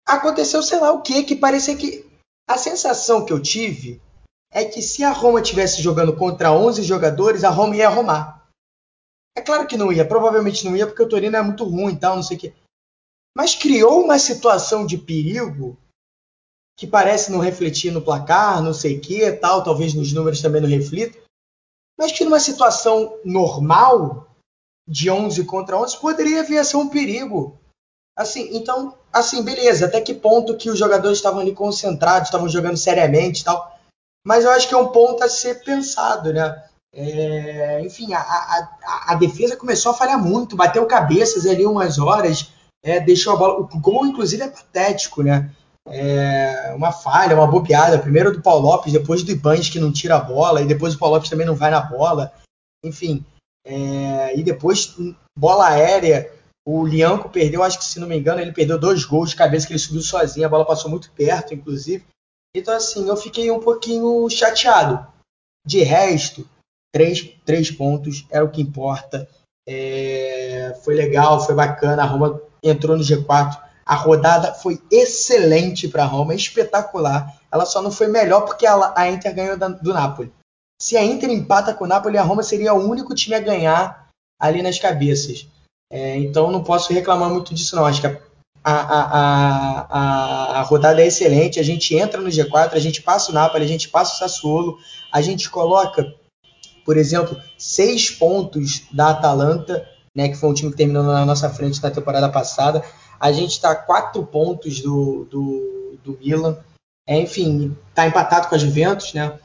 aconteceu sei lá o que, que parecia que. A sensação que eu tive é que se a Roma tivesse jogando contra 11 jogadores, a Roma ia arrumar. É claro que não ia, provavelmente não ia, porque o Torino é muito ruim e tal, não sei o quê. Mas criou uma situação de perigo que parece não refletir no placar, não sei o que, tal, talvez nos números também não reflita, mas que numa situação normal, de 11 contra 11, poderia vir a ser um perigo. Assim, então, assim, beleza, até que ponto que os jogadores estavam ali concentrados, estavam jogando seriamente e tal. Mas eu acho que é um ponto a ser pensado, né? É, enfim, a, a, a, defesa começou a falhar muito, bateu cabeças ali umas horas, é, deixou a bola. O gol, inclusive, é patético, né? É, uma falha, uma bobeada. Primeiro do Paulo Lopes, depois do Ibanez que não tira a bola, e depois o Paulo Lopes também não vai na bola. Enfim, é, e depois bola aérea o Lianco perdeu, acho que se não me engano, ele perdeu dois gols de cabeça que ele subiu sozinho, a bola passou muito perto, inclusive. Então, assim, eu fiquei um pouquinho chateado. De resto, três, três pontos era o que importa. É, foi legal, foi bacana. A Roma entrou no G4. A rodada foi excelente para a Roma, espetacular. Ela só não foi melhor porque ela, a Inter ganhou da, do Napoli. Se a Inter empata com o Napoli, a Roma seria o único time a ganhar ali nas cabeças. É, então não posso reclamar muito disso, não. Acho que a, a, a, a, rodada é excelente. A gente entra no G4, a gente passa o Napoli, a gente passa o Sassuolo, a gente coloca, por exemplo, seis pontos da Atalanta, né, que foi um time que terminou na nossa frente na temporada passada. A gente está a quatro pontos do, do, do Milan. É, enfim, está empatado com a Juventus, né?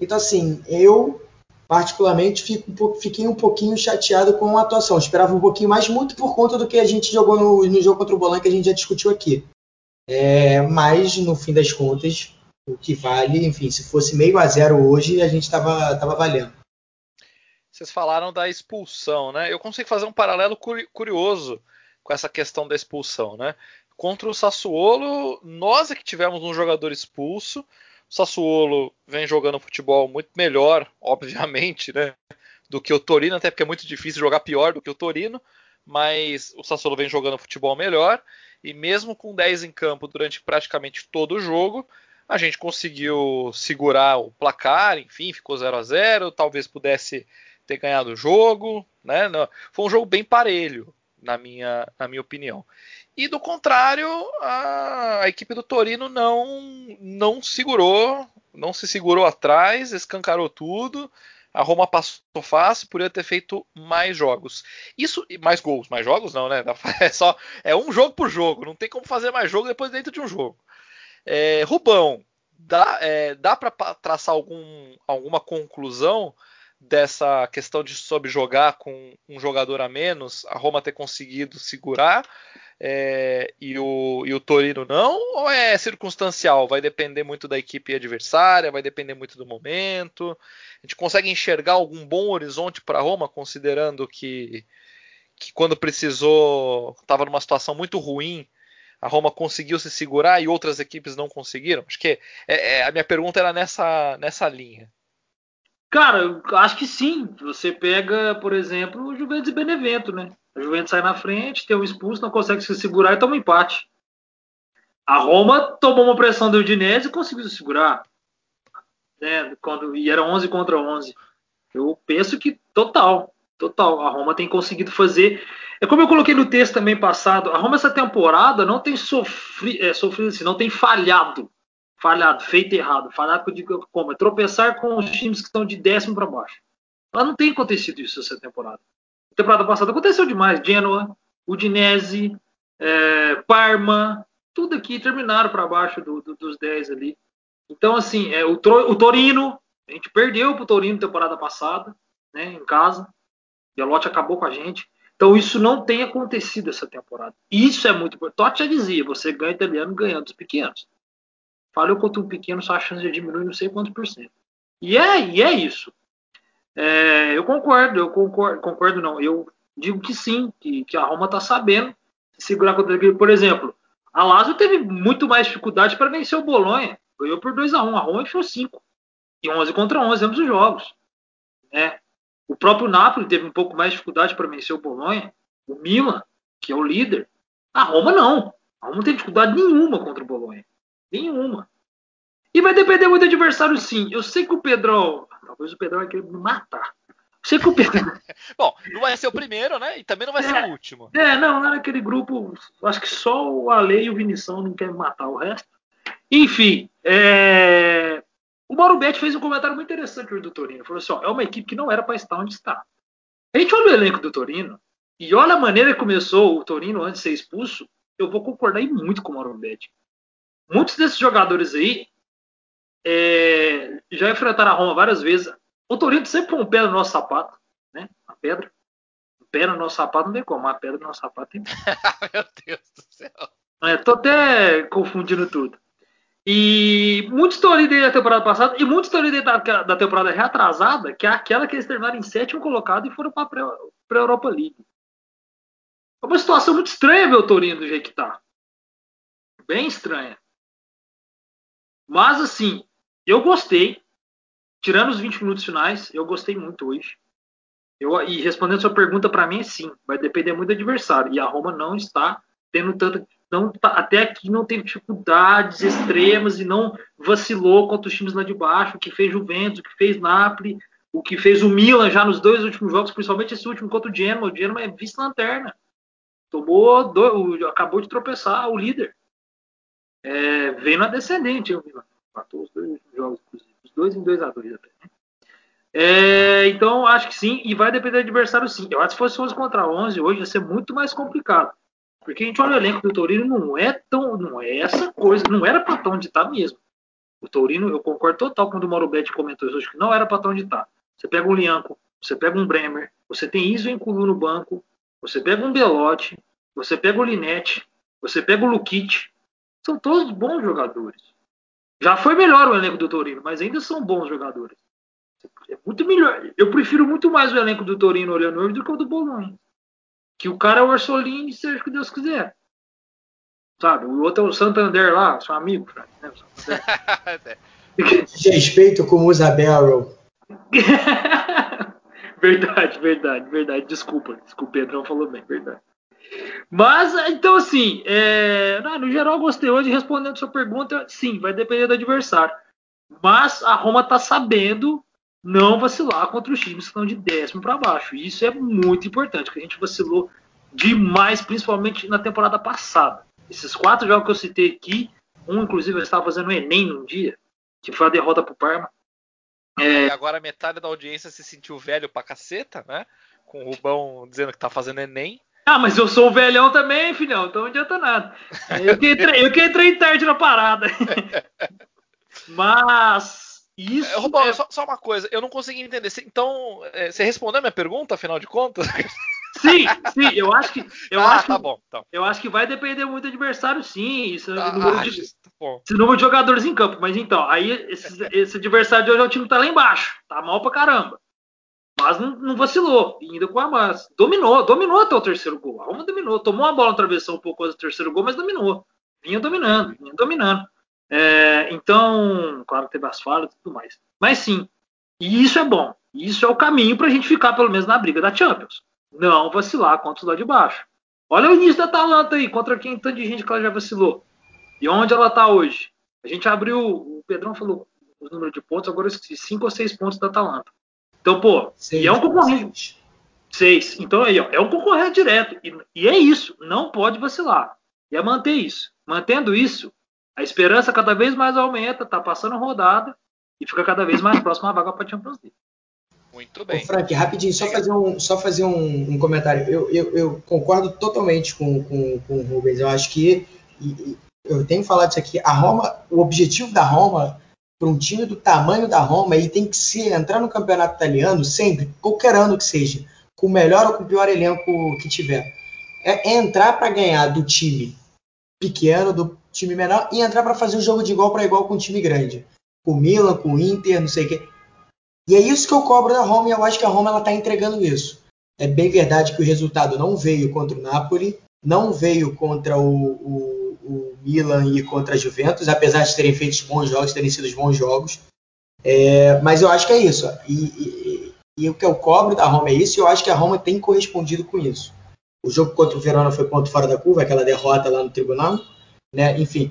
Então, assim, eu particularmente fico fiquei um pouquinho chateado com a atuação. Esperava um pouquinho mais, muito por conta do que a gente jogou no, no jogo contra o Bolan, que a gente já discutiu aqui. É, mas, no fim das contas, o que vale, enfim, se fosse meio a zero hoje, a gente estava tava valendo. Vocês falaram da expulsão, né? Eu consigo fazer um paralelo curioso com essa questão da expulsão, né? Contra o Sassuolo, nós é que tivemos um jogador expulso, o Sassuolo vem jogando futebol muito melhor, obviamente, né? Do que o Torino, até porque é muito difícil jogar pior do que o Torino, mas o Sassuolo vem jogando futebol melhor e mesmo com 10 em campo durante praticamente todo o jogo, a gente conseguiu segurar o placar, enfim, ficou 0 a 0 talvez pudesse ter ganhado o jogo, né? Foi um jogo bem parelho, na minha, na minha opinião. E do contrário, a, a, equipe do Torino não, não segurou, não se segurou atrás, escancarou tudo. A Roma passou fácil, poderia ter feito mais jogos. Isso, mais gols, mais jogos não, né? É só é um jogo por jogo, não tem como fazer mais jogo depois dentro de um jogo. É, Rubão, dá, é, dá para traçar algum, alguma conclusão dessa questão de sobre jogar com um jogador a menos, a Roma ter conseguido segurar é, e, o, e o Torino não? Ou é circunstancial? Vai depender muito da equipe adversária, vai depender muito do momento? A gente consegue enxergar algum bom horizonte para Roma, considerando que, que quando precisou, estava numa situação muito ruim, a Roma conseguiu se segurar e outras equipes não conseguiram? Acho que é, é, a minha pergunta era nessa, nessa linha. Cara, acho que sim. Você pega, por exemplo, o Juventus e Benevento, né? O Juventus sai na frente, tem um expulso, não consegue se segurar e toma um empate. A Roma tomou uma pressão do Udinese e conseguiu se segurar. né, quando, e era 11 contra 11. Eu penso que total, total. A Roma tem conseguido fazer. É como eu coloquei no texto também passado, a Roma essa temporada não tem sofri, é, sofrido assim, não tem falhado. Falhado, feito errado. Falhado que eu digo como? É tropeçar com os times que estão de décimo para baixo. Ela não tem acontecido isso essa temporada. A temporada passada aconteceu demais. Genoa, Udinese, é, Parma, tudo aqui terminaram para baixo do, do, dos 10 ali. Então, assim, é, o, o Torino, a gente perdeu para o Torino temporada passada, né, em casa. Belotti acabou com a gente. Então, isso não tem acontecido essa temporada. Isso é muito importante. Totti já dizia: você ganha italiano ganhando dos pequenos. Falhou contra um pequeno, sua chance de diminuir não sei quantos por cento. E é, e é isso. É, eu concordo, eu concordo, concordo não. Eu digo que sim, que, que a Roma está sabendo segurar contra aquele. Por exemplo, a Lazio teve muito mais dificuldade para vencer o Bolonha. Ganhou por 2 a 1 A Roma enfiou 5. E 11 contra 11 ambos os jogos. Né? O próprio Napoli teve um pouco mais de dificuldade para vencer o Bolonha. O Milan, que é o líder. A Roma não. A Roma não teve dificuldade nenhuma contra o Bolonha. Nenhuma. E vai depender muito do adversário, sim. Eu sei que o Pedrão. Talvez o Pedrão vai querer me matar. Eu sei que o Pedrão. Bom, não vai ser o primeiro, né? E também não vai é, ser o último. É, não, lá naquele grupo, acho que só o Ale e o Vinição não querem matar o resto. Enfim, é... o Mauro Betti fez um comentário muito interessante do Torino. Falou assim: ó, é uma equipe que não era para estar onde está. A gente olha o elenco do Torino e olha a maneira que começou o Torino antes de ser expulso. Eu vou concordar muito com o Mauro Betti. Muitos desses jogadores aí é... já enfrentaram a Roma várias vezes. O Torino sempre põe um pé no nosso sapato, né? A pedra. Um pé no nosso sapato não tem como, a pedra no nosso sapato tem. Meu Deus do céu. É, tô até confundindo tudo. E muitos estão ali da temporada passada, e muitos estão ali da, da temporada reatrasada, que é aquela que eles terminaram em sétimo colocado e foram para a Europa League. É uma situação muito estranha ver o Torino do jeito que tá. Bem estranha. Mas assim, eu gostei. Tirando os 20 minutos finais, eu gostei muito hoje. Eu, e respondendo sua pergunta, para mim sim. Vai depender muito do adversário. E a Roma não está tendo tanta não tá, até aqui não teve dificuldades extremas e não vacilou contra os times lá de baixo, o que fez Juventus, o que fez Napoli, o que fez o Milan já nos dois últimos jogos, principalmente esse último contra o Genoa. O Genoa é vice-lanterna. Tomou, do, acabou de tropeçar o líder. É, vem na descendente o Milan. Matou os dois jogos, inclusive. Os dois em 2 a 2 até. Né? É, então, acho que sim, e vai depender do adversário sim. Eu acho que se fosse 11 contra 11, hoje ia ser muito mais complicado. Porque a gente olha o elenco do Torino, não é tão. não é essa coisa, não era para tão onde tá mesmo. O Torino, eu concordo total quando o Mauro Betti comentou isso hoje, que não era para tão onde tá. Você pega um Lianco, você pega um Bremer, você tem Iso Enculu no banco, você pega um Belotti, você pega o Linete, você pega o Lukic. São todos bons jogadores. Já foi melhor o elenco do Torino, mas ainda são bons jogadores. É muito melhor. Eu prefiro muito mais o elenco do Torino olhando hoje do que o do Bolonha. Que o cara é o Orsolini, seja o que Deus quiser. Sabe? O outro é o Santander lá, seu amigo, Fred. Né? Respeito com o Barrel. verdade, verdade, verdade. Desculpa, desculpa, o Pedrão falou bem, verdade. Mas, então, assim, é... no geral, gostei hoje. Respondendo sua pergunta, sim, vai depender do adversário. Mas a Roma tá sabendo não vacilar contra os times que estão de décimo para baixo. Isso é muito importante, porque a gente vacilou demais, principalmente na temporada passada. Esses quatro jogos que eu citei aqui, um inclusive eu estava fazendo o Enem num dia, que foi a derrota pro Parma. É... E agora metade da audiência se sentiu velho pra caceta, né? Com o Rubão dizendo que tá fazendo Enem. Ah, mas eu sou um velhão também, filhão, então não adianta nada. Eu que entrei, eu que entrei tarde na parada. mas isso. É, Rubão, é... só, só, uma coisa, eu não consegui entender. Então, é, você respondeu a minha pergunta, afinal de contas? Sim, sim, eu acho que. Eu ah, acho tá que, bom. Então. Eu acho que vai depender muito do adversário, sim. Isso, ah, número de, tá esse número de jogadores em campo. Mas então, aí esse, esse adversário de hoje é o time que tá lá embaixo. Tá mal pra caramba. Mas não, vacilou, ainda com a massa. Dominou, dominou até o terceiro gol. A Roma dominou. Tomou a bola na travessão um pouco antes do terceiro gol, mas dominou. Vinha dominando, vinha dominando. É, então, claro teve as falhas e tudo mais. Mas sim, e isso é bom. Isso é o caminho para a gente ficar pelo menos na briga da Champions. Não vacilar contra os lá de baixo. Olha o início da Atalanta aí, contra quem tanto de gente que ela já vacilou. E onde ela está hoje? A gente abriu, o Pedrão falou o número de pontos, agora eu esqueci, 5 ou 6 pontos da Atalanta. Então, pô, Seis, e é um concorrente. 6. Então aí, ó, é um concorrente direto. E, e é isso, não pode vacilar. E é manter isso. Mantendo isso, a esperança cada vez mais aumenta, tá passando rodada e fica cada vez mais próximo a vaga para Champions League. Muito Ô, bem. Frank, rapidinho, só fazer um, só fazer um, um comentário. Eu, eu, eu concordo totalmente com, com, com o Rubens. Eu acho que, e- e eu tenho falado isso aqui, a Roma, o objetivo da Roma, para um time do tamanho da Roma, ele tem que ser entrar no campeonato italiano sempre, qualquer ano que seja, com o melhor ou com o pior elenco que tiver. É, entrar para ganhar do time pequeno, do time menor, e entrar para fazer o jogo de igual para igual com o time grande. Com o Milan, com o Inter, não sei o quê. E é isso que eu cobro da Roma e eu acho que a Roma está entregando isso. É bem verdade que o resultado não veio contra o Napoli, não veio contra o, o- o Milan e contra a Juventus, apesar de terem feito bons jogos, terem sido bons jogos. É, mas eu acho que é isso. E, e- e o que eu cobro da Roma é isso e eu acho que a Roma tem correspondido com isso. O jogo contra o Verona foi ponto fora da curva, aquela derrota lá no tribunal, né? Enfim.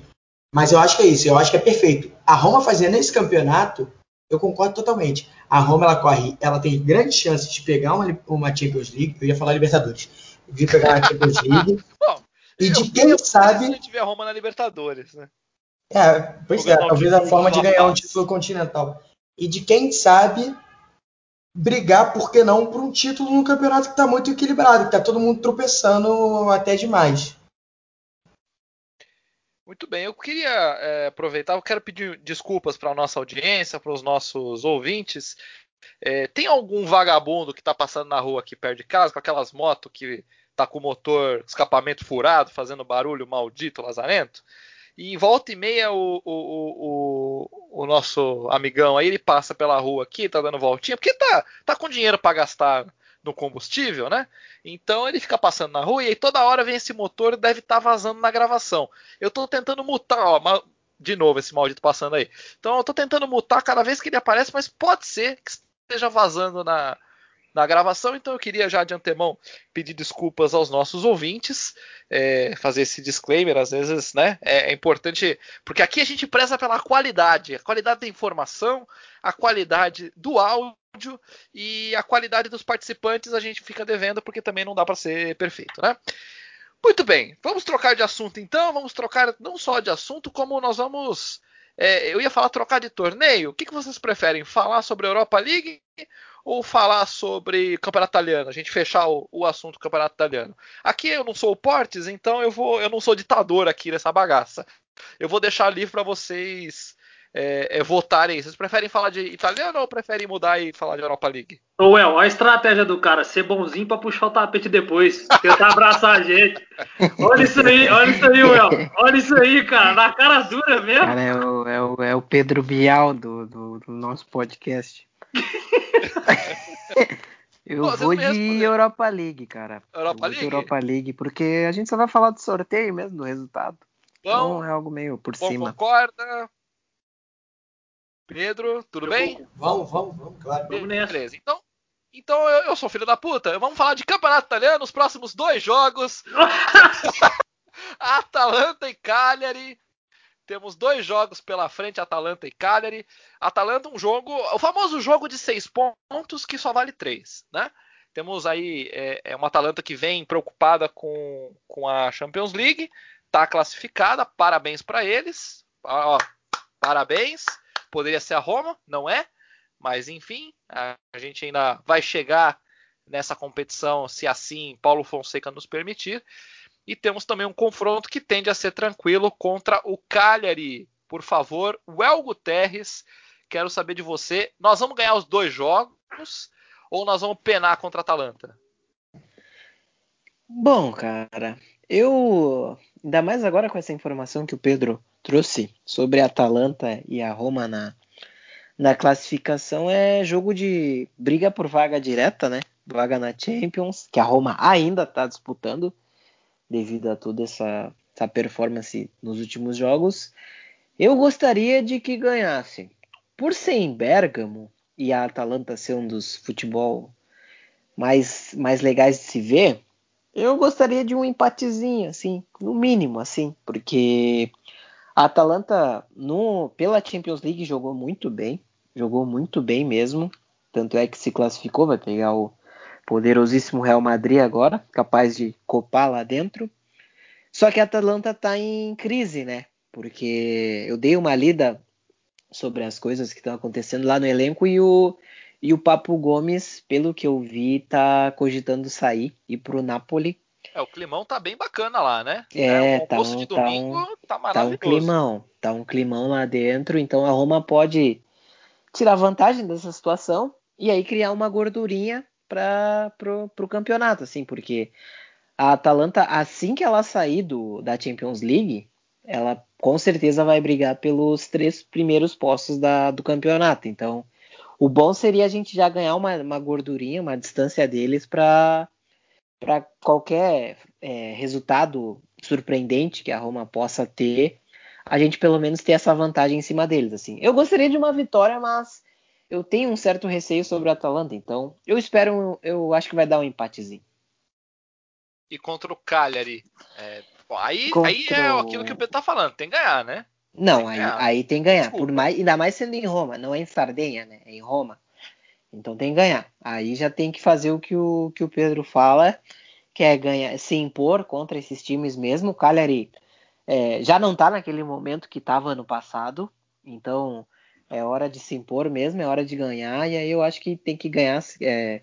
Mas eu acho que é isso, eu acho que é perfeito. A Roma fazendo esse campeonato, eu concordo totalmente. A Roma ela corre, ela tem grandes chances de pegar uma, uma Champions League, eu ia falar Libertadores, de pegar uma Champions League. Bom, E eu de quem sabe, a gente ver a Roma na Libertadores, né? é, pois é, talvez a forma de ganhar um título continental. E de quem sabe brigar, por que não, por um título num campeonato que está muito equilibrado, que está todo mundo tropeçando até demais. Muito bem, eu queria é, aproveitar, eu quero pedir desculpas para a nossa audiência, para os nossos ouvintes. É, tem algum vagabundo que está passando na rua aqui perto de casa com aquelas motos que tá com o motor escapamento furado, fazendo barulho maldito, lazarento? E volta e meia o, o, o, o, nosso amigão aí ele passa pela rua aqui, tá dando voltinha, porque tá, tá com dinheiro para gastar no combustível, né? Então ele fica passando na rua e aí toda hora vem esse motor e deve estar tá vazando na gravação. Eu tô tentando mutar, ó, de novo esse maldito passando aí. Então eu tô tentando mutar cada vez que ele aparece, mas pode ser que esteja vazando na, na gravação, então eu queria já de antemão pedir desculpas aos nossos ouvintes, é, fazer esse disclaimer, às vezes, né? É, é, importante, porque aqui a gente preza pela qualidade, a qualidade da informação, a qualidade do áudio e a qualidade dos participantes a gente fica devendo, porque também não dá para ser perfeito, né? Muito bem, vamos trocar de assunto então, vamos trocar não só de assunto, como nós vamos. É, eu ia falar trocar de torneio. O que, que vocês preferem? Falar sobre a Europa League ou falar sobre campeonato italiano, a gente fechar o, o, assunto campeonato italiano. Aqui eu não sou o Portes, então eu vou, eu não sou ditador aqui nessa bagaça. Eu vou deixar livre para vocês é, é, votarem. Vocês preferem falar de italiano ou preferem mudar e falar de Europa League? Ô, El, a estratégia do cara, ser bonzinho para puxar o tapete depois, tentar abraçar a gente. Olha isso aí, olha isso aí, El. Olha isso aí, cara, na cara dura mesmo. Cara, é o, é o, é o Pedro Bial do, do, do nosso podcast. Eu Pô, vou mesmo, de né? Europa League, cara. Europa Eu vou de League? Europa League, porque a gente só vai falar do sorteio mesmo, do resultado. Bom, Então é algo meio por bom cima. concorda? Pedro, tudo Eu bem? Vamos, vamos, vamos, claro. Vamos nessa. Beleza. Então, então eu, eu sou filho da puta. Vamos falar de campeonato italiano, os próximos dois jogos. Atalanta e Cagliari. Temos dois jogos pela frente, Atalanta e Cagliari. Atalanta um jogo, o famoso jogo de seis pontos que só vale três, né? Temos aí é, é uma Atalanta que vem preocupada com, com a Champions League, tá classificada, parabéns para eles, ó, parabéns. Poderia ser a Roma, não é? Mas enfim, a, a gente ainda vai chegar nessa competição, se assim Paulo Fonseca nos permitir. E temos também um confronto que tende a ser tranquilo contra o Cagliari. Por favor, Well Guterres, quero saber de você. Nós vamos ganhar os dois jogos ou nós vamos penar contra a Atalanta? Bom, cara, eu. Ainda mais agora com essa informação que o Pedro trouxe sobre a Atalanta e a Roma na, na classificação, é jogo de briga por vaga direta, né? Vaga na Champions, que a Roma ainda está disputando devido a toda essa, essa performance nos últimos jogos. Eu gostaria de que ganhasse. Por ser em Bergamo e a Atalanta ser um dos futebol mais, mais legais de se ver, eu gostaria de um empatezinho, assim, no mínimo, assim, porque A Atalanta, no, pela Champions League, jogou muito bem. Jogou muito bem mesmo. Tanto é que se classificou, vai pegar o poderosíssimo Real Madrid agora, capaz de copar lá dentro. Só que a Atalanta está em crise, né? Porque eu dei uma lida sobre as coisas que estão acontecendo lá no elenco e o, e o Papo Gomes, pelo que eu vi, tá cogitando sair e pro Napoli. É, o climão tá bem bacana lá, né? É, é tá um, de domingo tá, um, tá maravilhoso. Tá um climão, tá um climão lá dentro, então a Roma pode tirar vantagem dessa situação e aí criar uma gordurinha para pro, pro campeonato, assim, porque a Atalanta, assim que ela sair do, da Champions League, ela com certeza vai brigar pelos três primeiros postos da, do campeonato. Então, o bom seria a gente já ganhar uma, uma gordurinha, uma distância deles para qualquer é, resultado surpreendente que a Roma possa ter, a gente pelo menos ter essa vantagem em cima deles. Assim, eu gostaria de uma vitória, mas eu tenho um certo receio sobre o Atalanta, então eu espero, eu acho que vai dar um empatezinho. E contra o Cagliari, é, aí, contra... aí é aquilo que o Pedro tá falando, tem que ganhar, né? Não, aí, aí tem que ganhar. Por mais, ainda mais sendo em Roma, não é em Sardenha, né? É em Roma. Então tem que ganhar. Aí já tem que fazer o que o, que o Pedro fala, que é ganhar, se impor contra esses times mesmo. O Cagliari é, já não tá naquele momento que estava ano passado. Então é hora de se impor mesmo, é hora de ganhar. E aí eu acho que tem que ganhar é,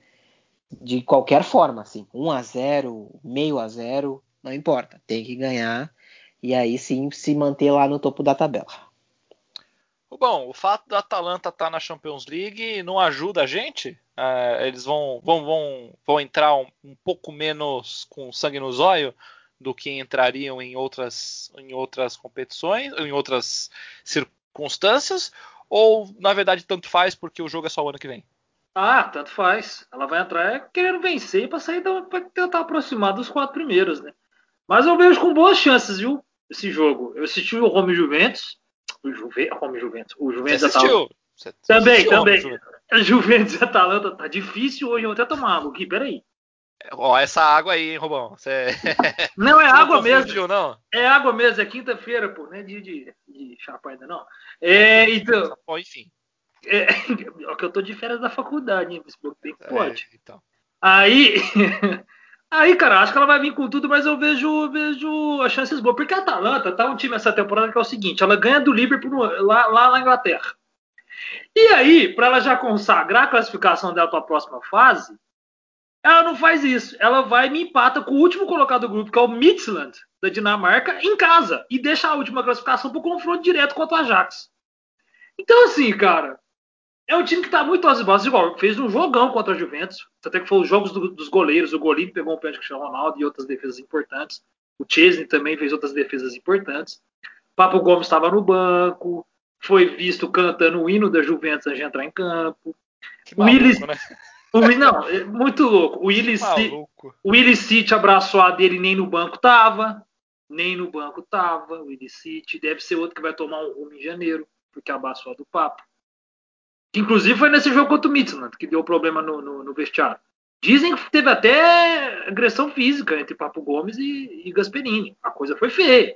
de qualquer forma, assim. 1 a 0 meio a 0 não importa. Tem que ganhar e aí sim se manter lá no topo da tabela. Bom, o fato da Atalanta estar tá na Champions League não ajuda a gente. Uh, eles vão, vão, vão, vão entrar um, um, pouco menos com sangue no zóio do que entrariam em outras, em outras competições, em outras circunstâncias, ou na verdade tanto faz porque o jogo é só o ano que vem? Ah, tanto faz. Ela vai entrar querendo vencer para sair para tentar aproximar dos quatro primeiros, né? Mas eu vejo com boas chances, viu? Esse jogo. Eu assisti o Rome Juventus. O Juve, Rome Juventus. O Juventus Você assistiu? Você também, assistiu também. A Juventus e Atalanta tá difícil hoje. Eu até tomar água aqui, peraí. Ó, essa água aí, hein, Robão? Você... Não, é água não mesmo. Não? É água mesmo, é quinta-feira, pô, não é dia de, de chapa ainda, não. É, então. Enfim. É, é que eu tô de férias da faculdade, hein? Bem que pode. É, então. Aí. Aí, cara, acho que ela vai vir com tudo, mas eu vejo, vejo as chances boas. Porque a Atalanta tá um time essa temporada que é o seguinte: ela ganha do Liverpool lá, lá na Inglaterra. E aí, para ela já consagrar a classificação dela para a próxima fase, ela não faz isso. Ela vai e me empata com o último colocado do grupo, que é o Midland, da Dinamarca, em casa. E deixa a última classificação para confronto direto contra o Ajax. Então, assim, cara, é um time que está muito às bases, igual fez um jogão contra a Juventus, até que foi os jogos do, dos goleiros, o Golim pegou um pênalti com o Ronaldo e outras defesas importantes, o Chesney também fez outras defesas importantes, Papo Gomes estava no banco, foi visto cantando o hino da Juventus antes de entrar em campo. Que maluco, Willis, né? o, não, é muito louco. O Willis, o Willis City abraçou a dele nem no banco tava, nem no banco tava. O Willis City deve ser outro que vai tomar um rumo em janeiro, porque abraçou a do Papo. Que inclusive foi nesse jogo contra o Midland que deu problema no, no, no, vestiário. Dizem que teve até agressão física entre Papo Gomes e, e Gasperini. A coisa foi feia.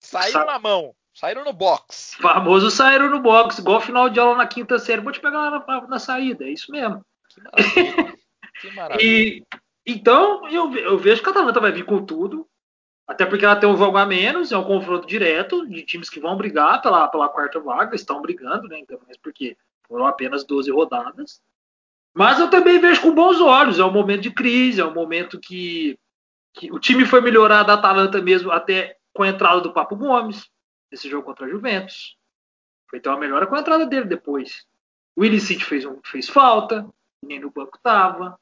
Saíram Sa na mão. Saíram no box. Famoso saíram no box, igual final de aula na quinta série. Vou te pegar lá na, na saída, é isso mesmo. Que maravilha. que maravilha. e, então, eu, eu vejo que a Atalanta vai vir com tudo. Até porque ela tem um jogo a menos, é um confronto direto de times que vão brigar pela, pela quarta vaga, estão brigando, né? Então, mas porque foram apenas 12 rodadas. Mas eu também vejo com bons olhos. É um momento de crise, é um momento que, que o time foi melhorar da Atalanta mesmo até com a entrada do Papo Gomes, nesse jogo contra a Juventus. Foi ter uma melhora com a entrada dele depois. O City fez, um, fez falta, nem no banco tava.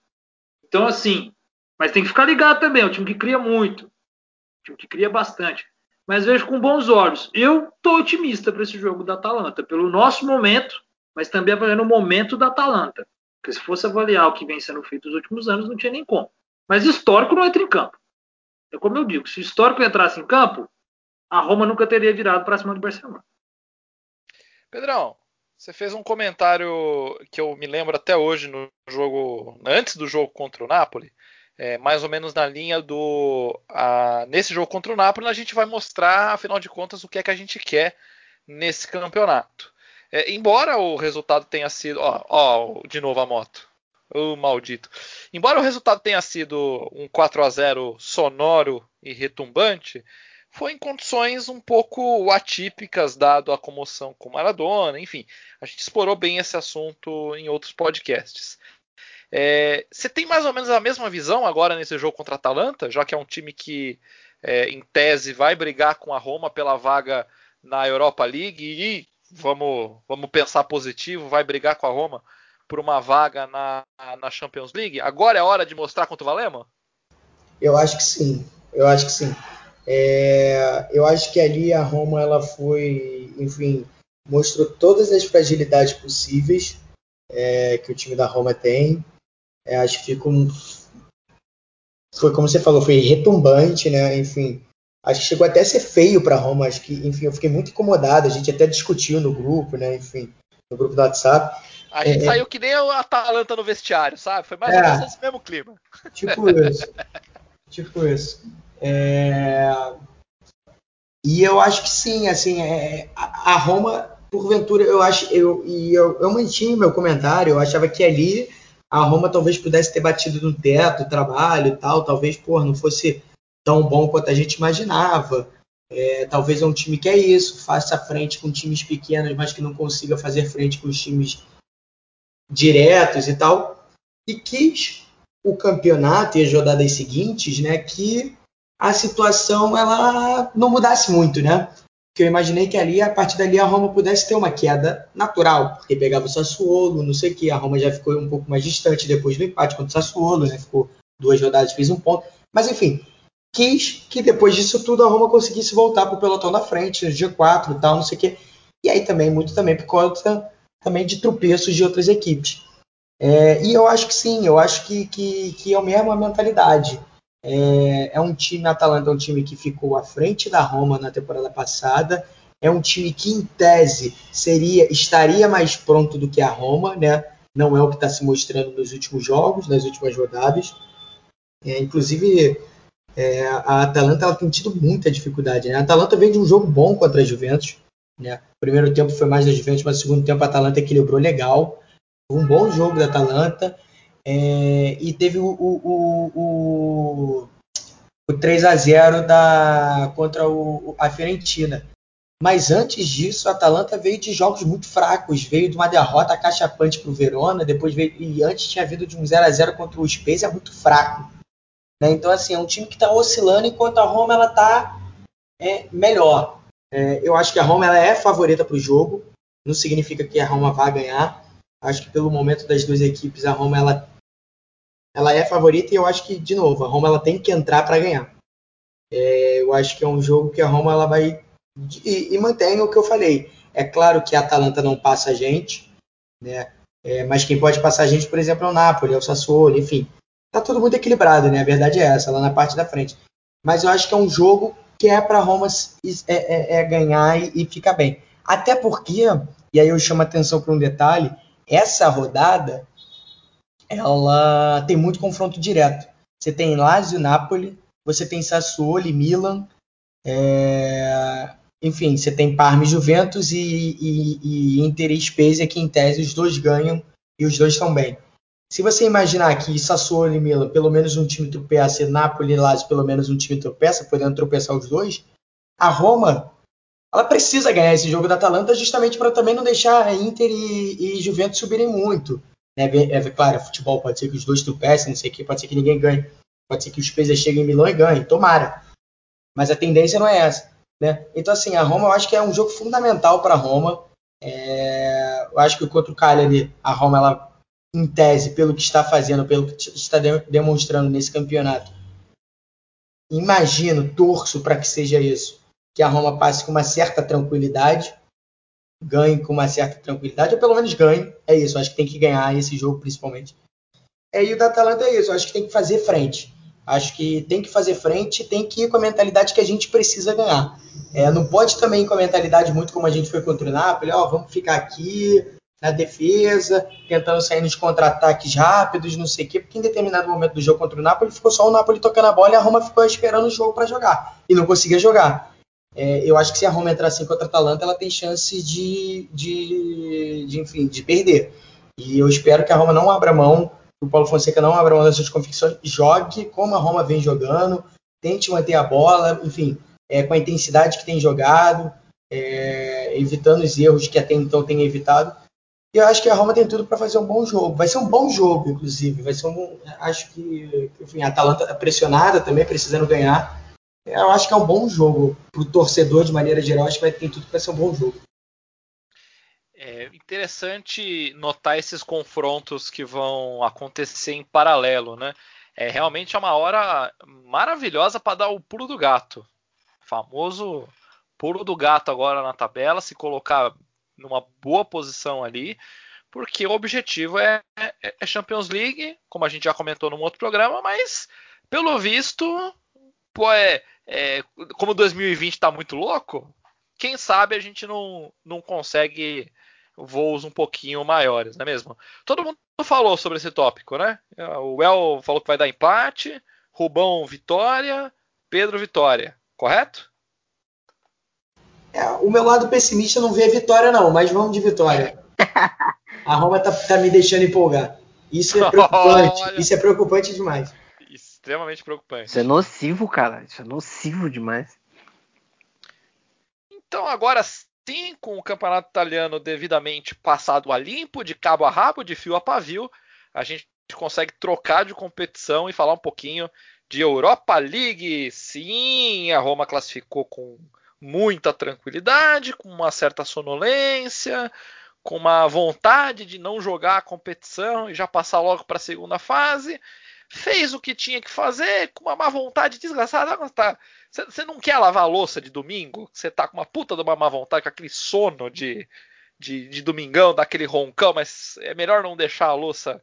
Então, assim, mas tem que ficar ligado também. É um time que cria muito, um time que cria bastante. Mas vejo com bons olhos. Eu tô otimista para esse jogo da Atalanta, pelo nosso momento mas também avaliando o momento da Atalanta. Porque se fosse avaliar o que vem sendo feito nos últimos anos, não tinha nem como. Mas histórico não entra em campo. É como eu digo, se histórico entrasse em campo, a Roma nunca teria virado para cima do Barcelona. Pedrão, você fez um comentário que eu me lembro até hoje no jogo, antes do jogo contra o Napoli, é, mais ou menos na linha do. A, nesse jogo contra o Napoli, a gente vai mostrar, afinal de contas, o que é que a gente quer nesse campeonato. É, embora o resultado tenha sido. Ó, ó, de novo a moto. O maldito. Embora o resultado tenha sido um 4 a 0 sonoro e retumbante, foi em condições um pouco atípicas, dado a comoção com Maradona, enfim. A gente explorou bem esse assunto em outros podcasts. É, você tem mais ou menos a mesma visão agora nesse jogo contra a Atalanta, já que é um time que, é, em tese, vai brigar com a Roma pela vaga na Europa League e vamos, vamos pensar positivo, vai brigar com a Roma por uma vaga na, na Champions League? Agora é hora de mostrar contra o Valema? Eu acho que sim, eu acho que sim. É, eu acho que ali a Roma ela foi, enfim, mostrou todas as fragilidades possíveis é, que o time da Roma tem. É, acho que ficou foi como você falou, foi retumbante, né? Enfim, acho que chegou até a ser feio para Roma. Acho que, enfim, eu fiquei muito incomodado. A gente até discutiu no grupo, né? Enfim, no grupo do WhatsApp. A gente é, saiu que nem o Atalanta no vestiário, sabe? Foi mais é, ou menos esse mesmo clima. Tipo isso. tipo isso. É... E eu acho que sim, assim, é, a Roma, porventura, eu acho, eu, e eu, eu mantinha meu comentário, eu achava que ali a Roma talvez pudesse ter batido no teto, trabalho e tal, talvez, pô, não fosse tão bom quanto a gente imaginava. É, talvez é um time que é isso, faça frente com times pequenos, mas que não consiga fazer frente com os times diretos e tal. E quis o campeonato e as rodadas seguintes, né, que a situação ela não mudasse muito, né? Porque eu imaginei que ali, a partir dali, a Roma pudesse ter uma queda natural, porque pegava o Sassuolo, não sei o que, a Roma já ficou um pouco mais distante depois do empate contra o Sassuolo, né? Ficou duas rodadas, fez um ponto. Mas enfim, quis que depois disso tudo a Roma conseguisse voltar para o pelotão da frente, no dia 4 e tal, não sei o que. E aí também, muito também por conta também de tropeços de outras equipes. É, e eu acho que sim, eu acho que, que, que é a mesma mentalidade. É, é um time, a Atalanta é um time que ficou à frente da Roma na temporada passada. É um time que, em tese, seria estaria mais pronto do que a Roma, né? Não é o que está se mostrando nos últimos jogos, nas últimas rodadas. É, inclusive, é, a Atalanta ela tem tido muita dificuldade. Né? A Atalanta veio de um jogo bom contra a Juventus. Né? O primeiro tempo foi mais da Juventus, mas o segundo tempo a Atalanta equilibrou legal. Foi um bom jogo da Atalanta. É, e teve o, o, o, o 3 a 0 da, contra o, a Fiorentina. Mas antes disso, a Atalanta veio de jogos muito fracos. Veio de uma derrota cachapante para o Verona, depois veio, e antes tinha vindo de um 0 a 0 contra o Spezia muito fraco. Né? Então, assim, é um time que está oscilando enquanto a Roma ela está é, melhor. É, eu acho que a Roma ela é favorita para o jogo. Não significa que a Roma vá ganhar. Acho que pelo momento das duas equipes, a Roma ela ela é favorita e eu acho que, de novo, a Roma ela tem que entrar para ganhar. É, eu acho que é um jogo que a Roma ela vai. E, e mantém o que eu falei. É claro que a Atalanta não passa a gente, né? É, mas quem pode passar a gente, por exemplo, é o Napoli, é o Sassuolo, enfim. Tá tudo muito equilibrado, né? A verdade é essa, lá na parte da frente. Mas eu acho que é um jogo que é para Roma é, é, é ganhar e, e ficar bem. Até porque, e aí eu chamo a atenção para um detalhe, essa rodada ela tem muito confronto direto. Você tem Lazio, Napoli, você tem Sassuolo e Milan, é... enfim, você tem Parma e Juventus e, e, e Inter e Spezia, que em tese os dois ganham e os dois estão bem. Se você imaginar que Sassuolo e Milan, pelo menos um time tropeça, e Napoli e Lazio, pelo menos um time tropeça, podendo tropeçar os dois, a Roma ela precisa ganhar esse jogo da Atalanta justamente para também não deixar Inter e, e Juventus subirem muito. Né? É, claro, futebol pode ser que os dois tropecem, não sei o que, pode ser que ninguém ganhe. Pode ser que os Spezia cheguem em Milão e ganhem, tomara. Mas a tendência não é essa. Né? Então, assim, a Roma eu acho que é um jogo fundamental para a Roma. É... eu acho que contra o Cagliari, a Roma, ela, em tese, pelo que está fazendo, pelo que está demonstrando nesse campeonato, imagino, torço para que seja isso, que a Roma passe com uma certa tranquilidade ganhe com uma certa tranquilidade, ou pelo menos ganhe. É isso, acho que tem que ganhar esse jogo principalmente. É, e o da Atalanta é isso, acho que tem que fazer frente. Acho que tem que fazer frente, tem que ir com a mentalidade que a gente precisa ganhar. É, não pode também ir com a mentalidade muito como a gente foi contra o Napoli, ó, vamos ficar aqui, na defesa, tentando sair nos contra-ataques rápidos, não sei o quê, porque em determinado momento do jogo contra o Napoli ficou só o Napoli tocando a bola e a Roma ficou esperando o jogo para jogar e não conseguia jogar. É, eu acho que se a Roma entrar assim contra a Atalanta, ela tem chance de, de, de, enfim, de perder. E eu espero que a Roma não abra mão, o Paulo Fonseca não abra mão das suas convicções, jogue como a Roma vem jogando, tente manter a bola, enfim, é, com a intensidade que tem jogado, é, evitando os erros que até então tem evitado. E eu acho que a Roma tem tudo para fazer um bom jogo. Vai ser um bom jogo, inclusive. Vai ser um, acho que, enfim, a Atalanta é pressionada também, precisando ganhar. Eu acho que é um bom jogo para o torcedor de maneira geral. Acho que vai ter tudo para ser um bom jogo. É interessante notar esses confrontos que vão acontecer em paralelo, né? É realmente é uma hora maravilhosa para dar o pulo do gato. famoso pulo do gato agora na tabela, se colocar numa boa posição ali, porque o objetivo é, é, é Champions League, como a gente já comentou num outro programa, mas pelo visto, pô, é, é como 2020 está muito louco, quem sabe a gente não, não consegue voos um pouquinho maiores, não é mesmo? Todo mundo falou sobre esse tópico, né? O El falou que vai dar empate, Rubão vitória, Pedro vitória, correto? É, o meu lado pessimista não vê vitória, não, mas vamos de vitória. A Roma tá, tá me deixando empolgar. Isso é preocupante. Olha. Isso é preocupante demais. Extremamente preocupante. Isso é nocivo, cara. Isso é nocivo demais. Então, agora sim, com o campeonato italiano devidamente passado a limpo, de cabo a rabo, de fio a pavio, a gente consegue trocar de competição e falar um pouquinho de Europa League. Sim, a Roma classificou com muita tranquilidade, com uma certa sonolência, com uma vontade de não jogar a competição e já passar logo para a segunda fase. Fez o que tinha que fazer com uma má vontade desgraçada. Você tá, não quer lavar a louça de domingo? Você tá com uma puta de uma má vontade, com aquele sono de, de, de domingão, daquele roncão, mas é melhor não deixar a louça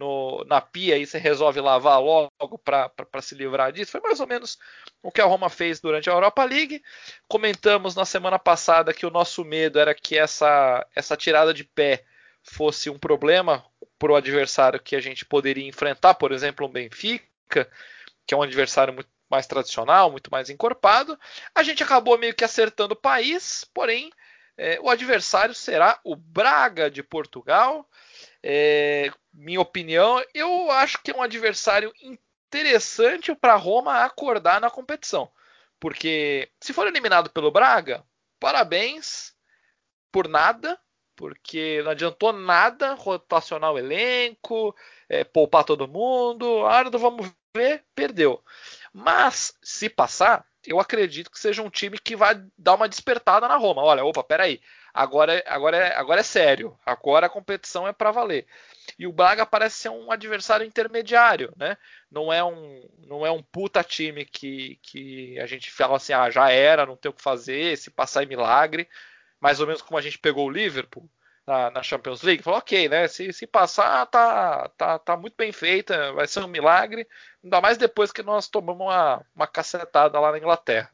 no, na pia e você resolve lavar logo para se livrar disso. Foi mais ou menos o que a Roma fez durante a Europa League. Comentamos na semana passada que o nosso medo era que essa, essa tirada de pé fosse um problema para o adversário que a gente poderia enfrentar, por exemplo, um Benfica, que é um adversário muito mais tradicional, muito mais encorpado. A gente acabou meio que acertando o país, porém é, o adversário será o Braga de Portugal. É, minha opinião, eu acho que é um adversário interessante para Roma acordar na competição. Porque se for eliminado pelo Braga, parabéns por nada, porque não adiantou nada rotacionar o elenco, é, poupar todo mundo. A hora do vamos ver, perdeu. Mas se passar, eu acredito que seja um time que vai dar uma despertada na Roma. Olha, opa, peraí, agora, agora, é, agora é sério, agora a competição é para valer. E o Braga parece ser um adversário intermediário, né? Não é um, não é um puta time que, que a gente fala assim, ah, já era, não tem o que fazer, se passar é milagre. Mais ou menos como a gente pegou o Liverpool na, na Champions League. Falou, ok, né? Se, se passar, tá, tá, tá muito bem feita, vai ser um milagre. Ainda mais depois que nós tomamos uma, uma cacetada lá na Inglaterra.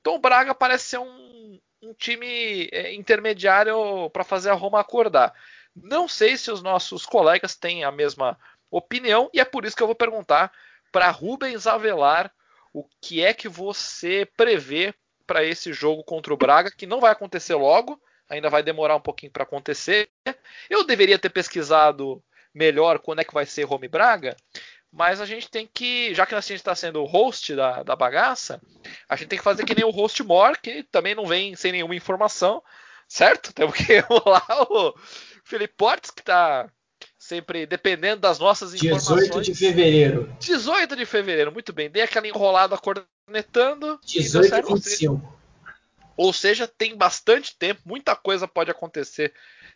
Então o Braga parece ser um, um time é, intermediário para fazer a Roma acordar. Não sei se os nossos colegas têm a mesma opinião e é por isso que eu vou perguntar para Rubens Avelar o que é que você prevê para esse jogo contra o Braga, que não vai acontecer logo, ainda vai demorar um pouquinho para acontecer. Eu deveria ter pesquisado melhor quando é que vai ser Rome Braga, mas a gente tem que, já que a gente está sendo o host da, da bagaça, a gente tem que fazer que nem o host More, que também não vem sem nenhuma informação, certo? Temos que lá o Felipe Portes, que está sempre dependendo das nossas informações. 18 de fevereiro. 18 de fevereiro, muito bem. Dei aquela enrolada cornetando. 18 e 25. Ou seja, tem bastante tempo, muita coisa pode acontecer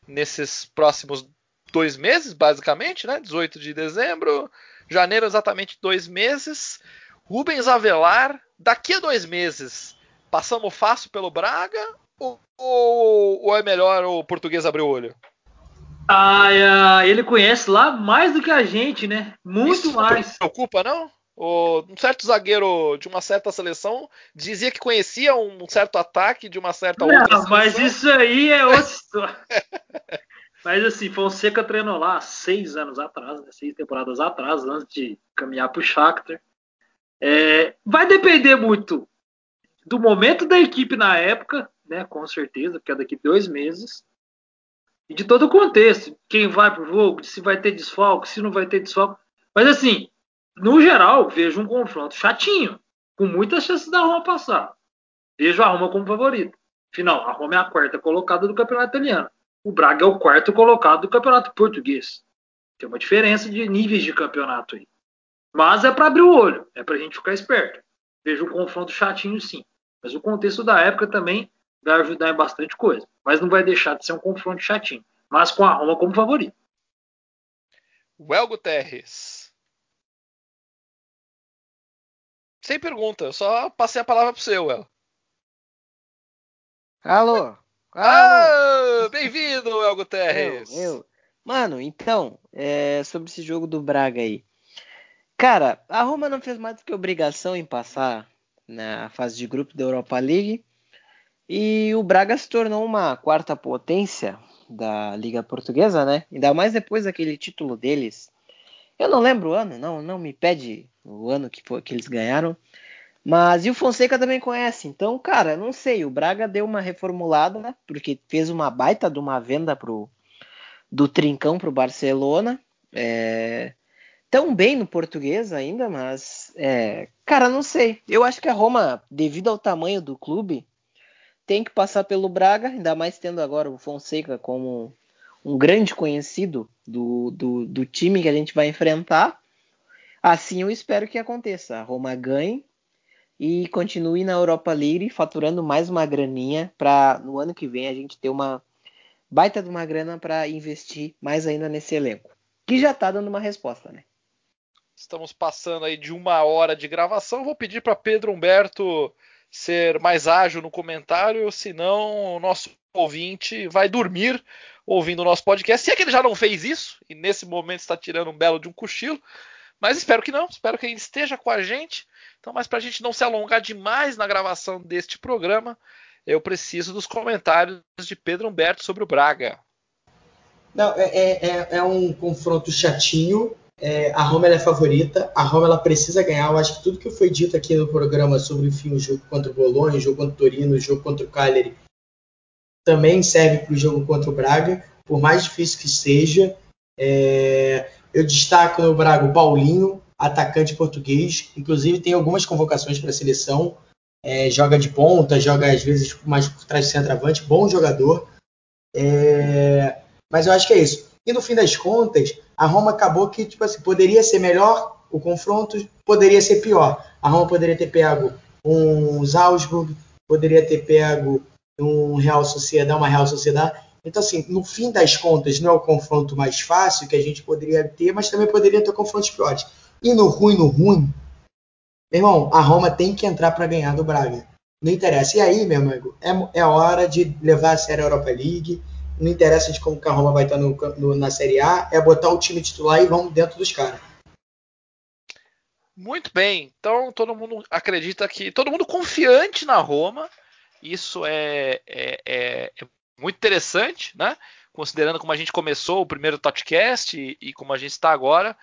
nesses próximos dois meses, basicamente, né? 18 de dezembro, janeiro, exatamente dois meses. Rubens Avelar, daqui a dois meses, passamos fácil pelo Braga ou, ou, ou é melhor o português abrir o olho? Ah, ele conhece lá mais do que a gente, né? Muito Isso mais. Não preocupa, não? O, um certo zagueiro de uma certa seleção dizia que conhecia um certo ataque de uma certa não, outra seleção. Mas isso aí é outra história. Mas assim, Fonseca treinou lá seis anos atrás, né, seis temporadas atrás, antes de caminhar para o Shakhtar. É, vai depender muito do momento da equipe na época, né, com certeza, porque é daqui dois meses, e de todo o contexto, quem vai para o jogo, se vai ter desfalque, se não vai ter desfalque. Mas assim, no geral, vejo um confronto chatinho, com muitas chances da Roma passar. Vejo a Roma como favorita. Final, a Roma é a quarta colocada do campeonato italiano. O Braga é o quarto colocado do campeonato português. Tem uma diferença de níveis de campeonato aí. Mas é para abrir o olho, é para a gente ficar esperto. Vejo um confronto chatinho sim. Mas o contexto da época também vai ajudar em bastante coisa. Mas não vai deixar de ser um confronto chatinho. Mas com a Roma como favorito. Well Guterres. Sem pergunta, eu só passei a palavra pro seu, El. Alô? Ah, bem-vindo, El Guterres. Eu, eu. Mano, então, é, sobre esse jogo do Braga aí. Cara, a Roma não fez mais do que obrigação em passar na fase de grupo da Europa League. E o Braga se tornou uma quarta potência da Liga Portuguesa, né? Ainda mais depois daquele título deles. Eu não lembro o ano, não, não me pede o ano que, foi, que eles ganharam. Mas e o Fonseca também conhece. Então, cara, não sei. O Braga deu uma reformulada, né? Porque fez uma baita de uma venda pro, do Trincão pro Barcelona. É, tão bem no português ainda, mas. É, cara, não sei. Eu acho que a Roma, devido ao tamanho do clube, tem que passar pelo Braga, ainda mais tendo agora o Fonseca como um grande conhecido do, do, do time que a gente vai enfrentar. Assim eu espero que aconteça. A Roma ganhe e continue na Europa League faturando mais uma graninha para no ano que vem a gente ter uma baita de uma grana para investir mais ainda nesse elenco, que já está dando uma resposta, né? Estamos passando aí de uma hora de gravação. Vou pedir para Pedro Humberto ser mais ágil no comentário, senão o nosso ouvinte vai dormir ouvindo o nosso podcast. Se é que ele já não fez isso e nesse momento está tirando um belo de um cochilo, mas espero que não, espero que ele esteja com a gente. Então, mas para a gente não se alongar demais na gravação deste programa, eu preciso dos comentários de Pedro Humberto sobre o Braga. Não, é, é, é, é um confronto chatinho. É, a Roma é favorita. A Roma ela precisa ganhar. Eu acho que tudo que foi dito aqui no programa sobre enfim, o jogo contra o Bolonha, o jogo contra o Torino, o jogo contra o Cagliari, também serve para o jogo contra o Braga, por mais difícil que seja. É, eu destaco no Braga o Paulinho, atacante português. Inclusive tem algumas convocações para a seleção. É, joga de ponta, joga às vezes mais por trás do centroavante. Bom jogador. É, mas eu acho que é isso. E no fim das contas, a Roma acabou que tipo assim, poderia ser melhor o confronto, poderia ser pior. A Roma poderia ter pego um Salzburg, poderia ter pego um Real Sociedade, uma Real Sociedade. Então, assim, no fim das contas, não é o confronto mais fácil que a gente poderia ter, mas também poderia ter confrontos piores. E no ruim, no ruim, meu irmão, a Roma tem que entrar para ganhar do Braga. Não interessa. E aí, meu amigo, é, é hora de levar a série a Europa League. Não interessa de como que a Roma vai estar no, no, na Série A, é botar o time titular e vamos dentro dos caras. Muito bem. Então todo mundo acredita que. Todo mundo confiante na Roma. Isso é, é, é, é muito interessante, né? Considerando como a gente começou o primeiro podcast e, e como a gente está agora,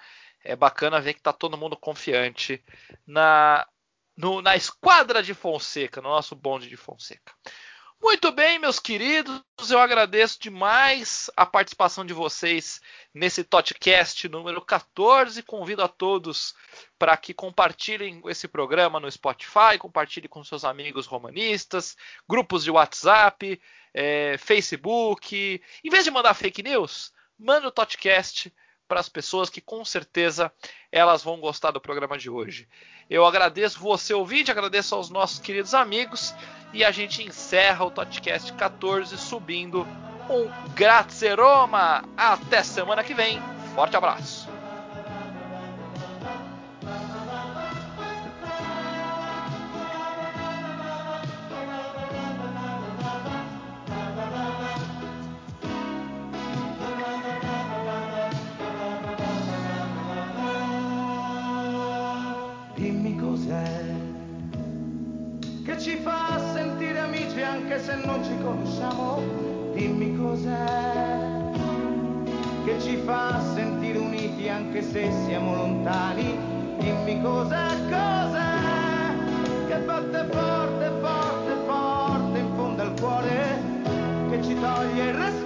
é bacana ver que está todo mundo confiante na, no, na esquadra de Fonseca, no nosso bonde de Fonseca. Muito bem, meus queridos, eu agradeço demais a participação de vocês nesse podcast número 14. Convido a todos para que compartilhem esse programa no Spotify, compartilhem com seus amigos romanistas, grupos de WhatsApp, é, Facebook. Em vez de mandar fake news, manda o podcast para as pessoas que com certeza elas vão gostar do programa de hoje. Eu agradeço você ouvinte, agradeço aos nossos queridos amigos e a gente encerra o podcast 14 subindo um Grazie Roma. Até semana que vem. Forte abraço. non ci conosciamo, dimmi cos'è che ci fa sentire uniti anche se siamo lontani, dimmi cos'è, cos'è che batte forte, forte, forte in fondo al cuore, che ci toglie il respiro.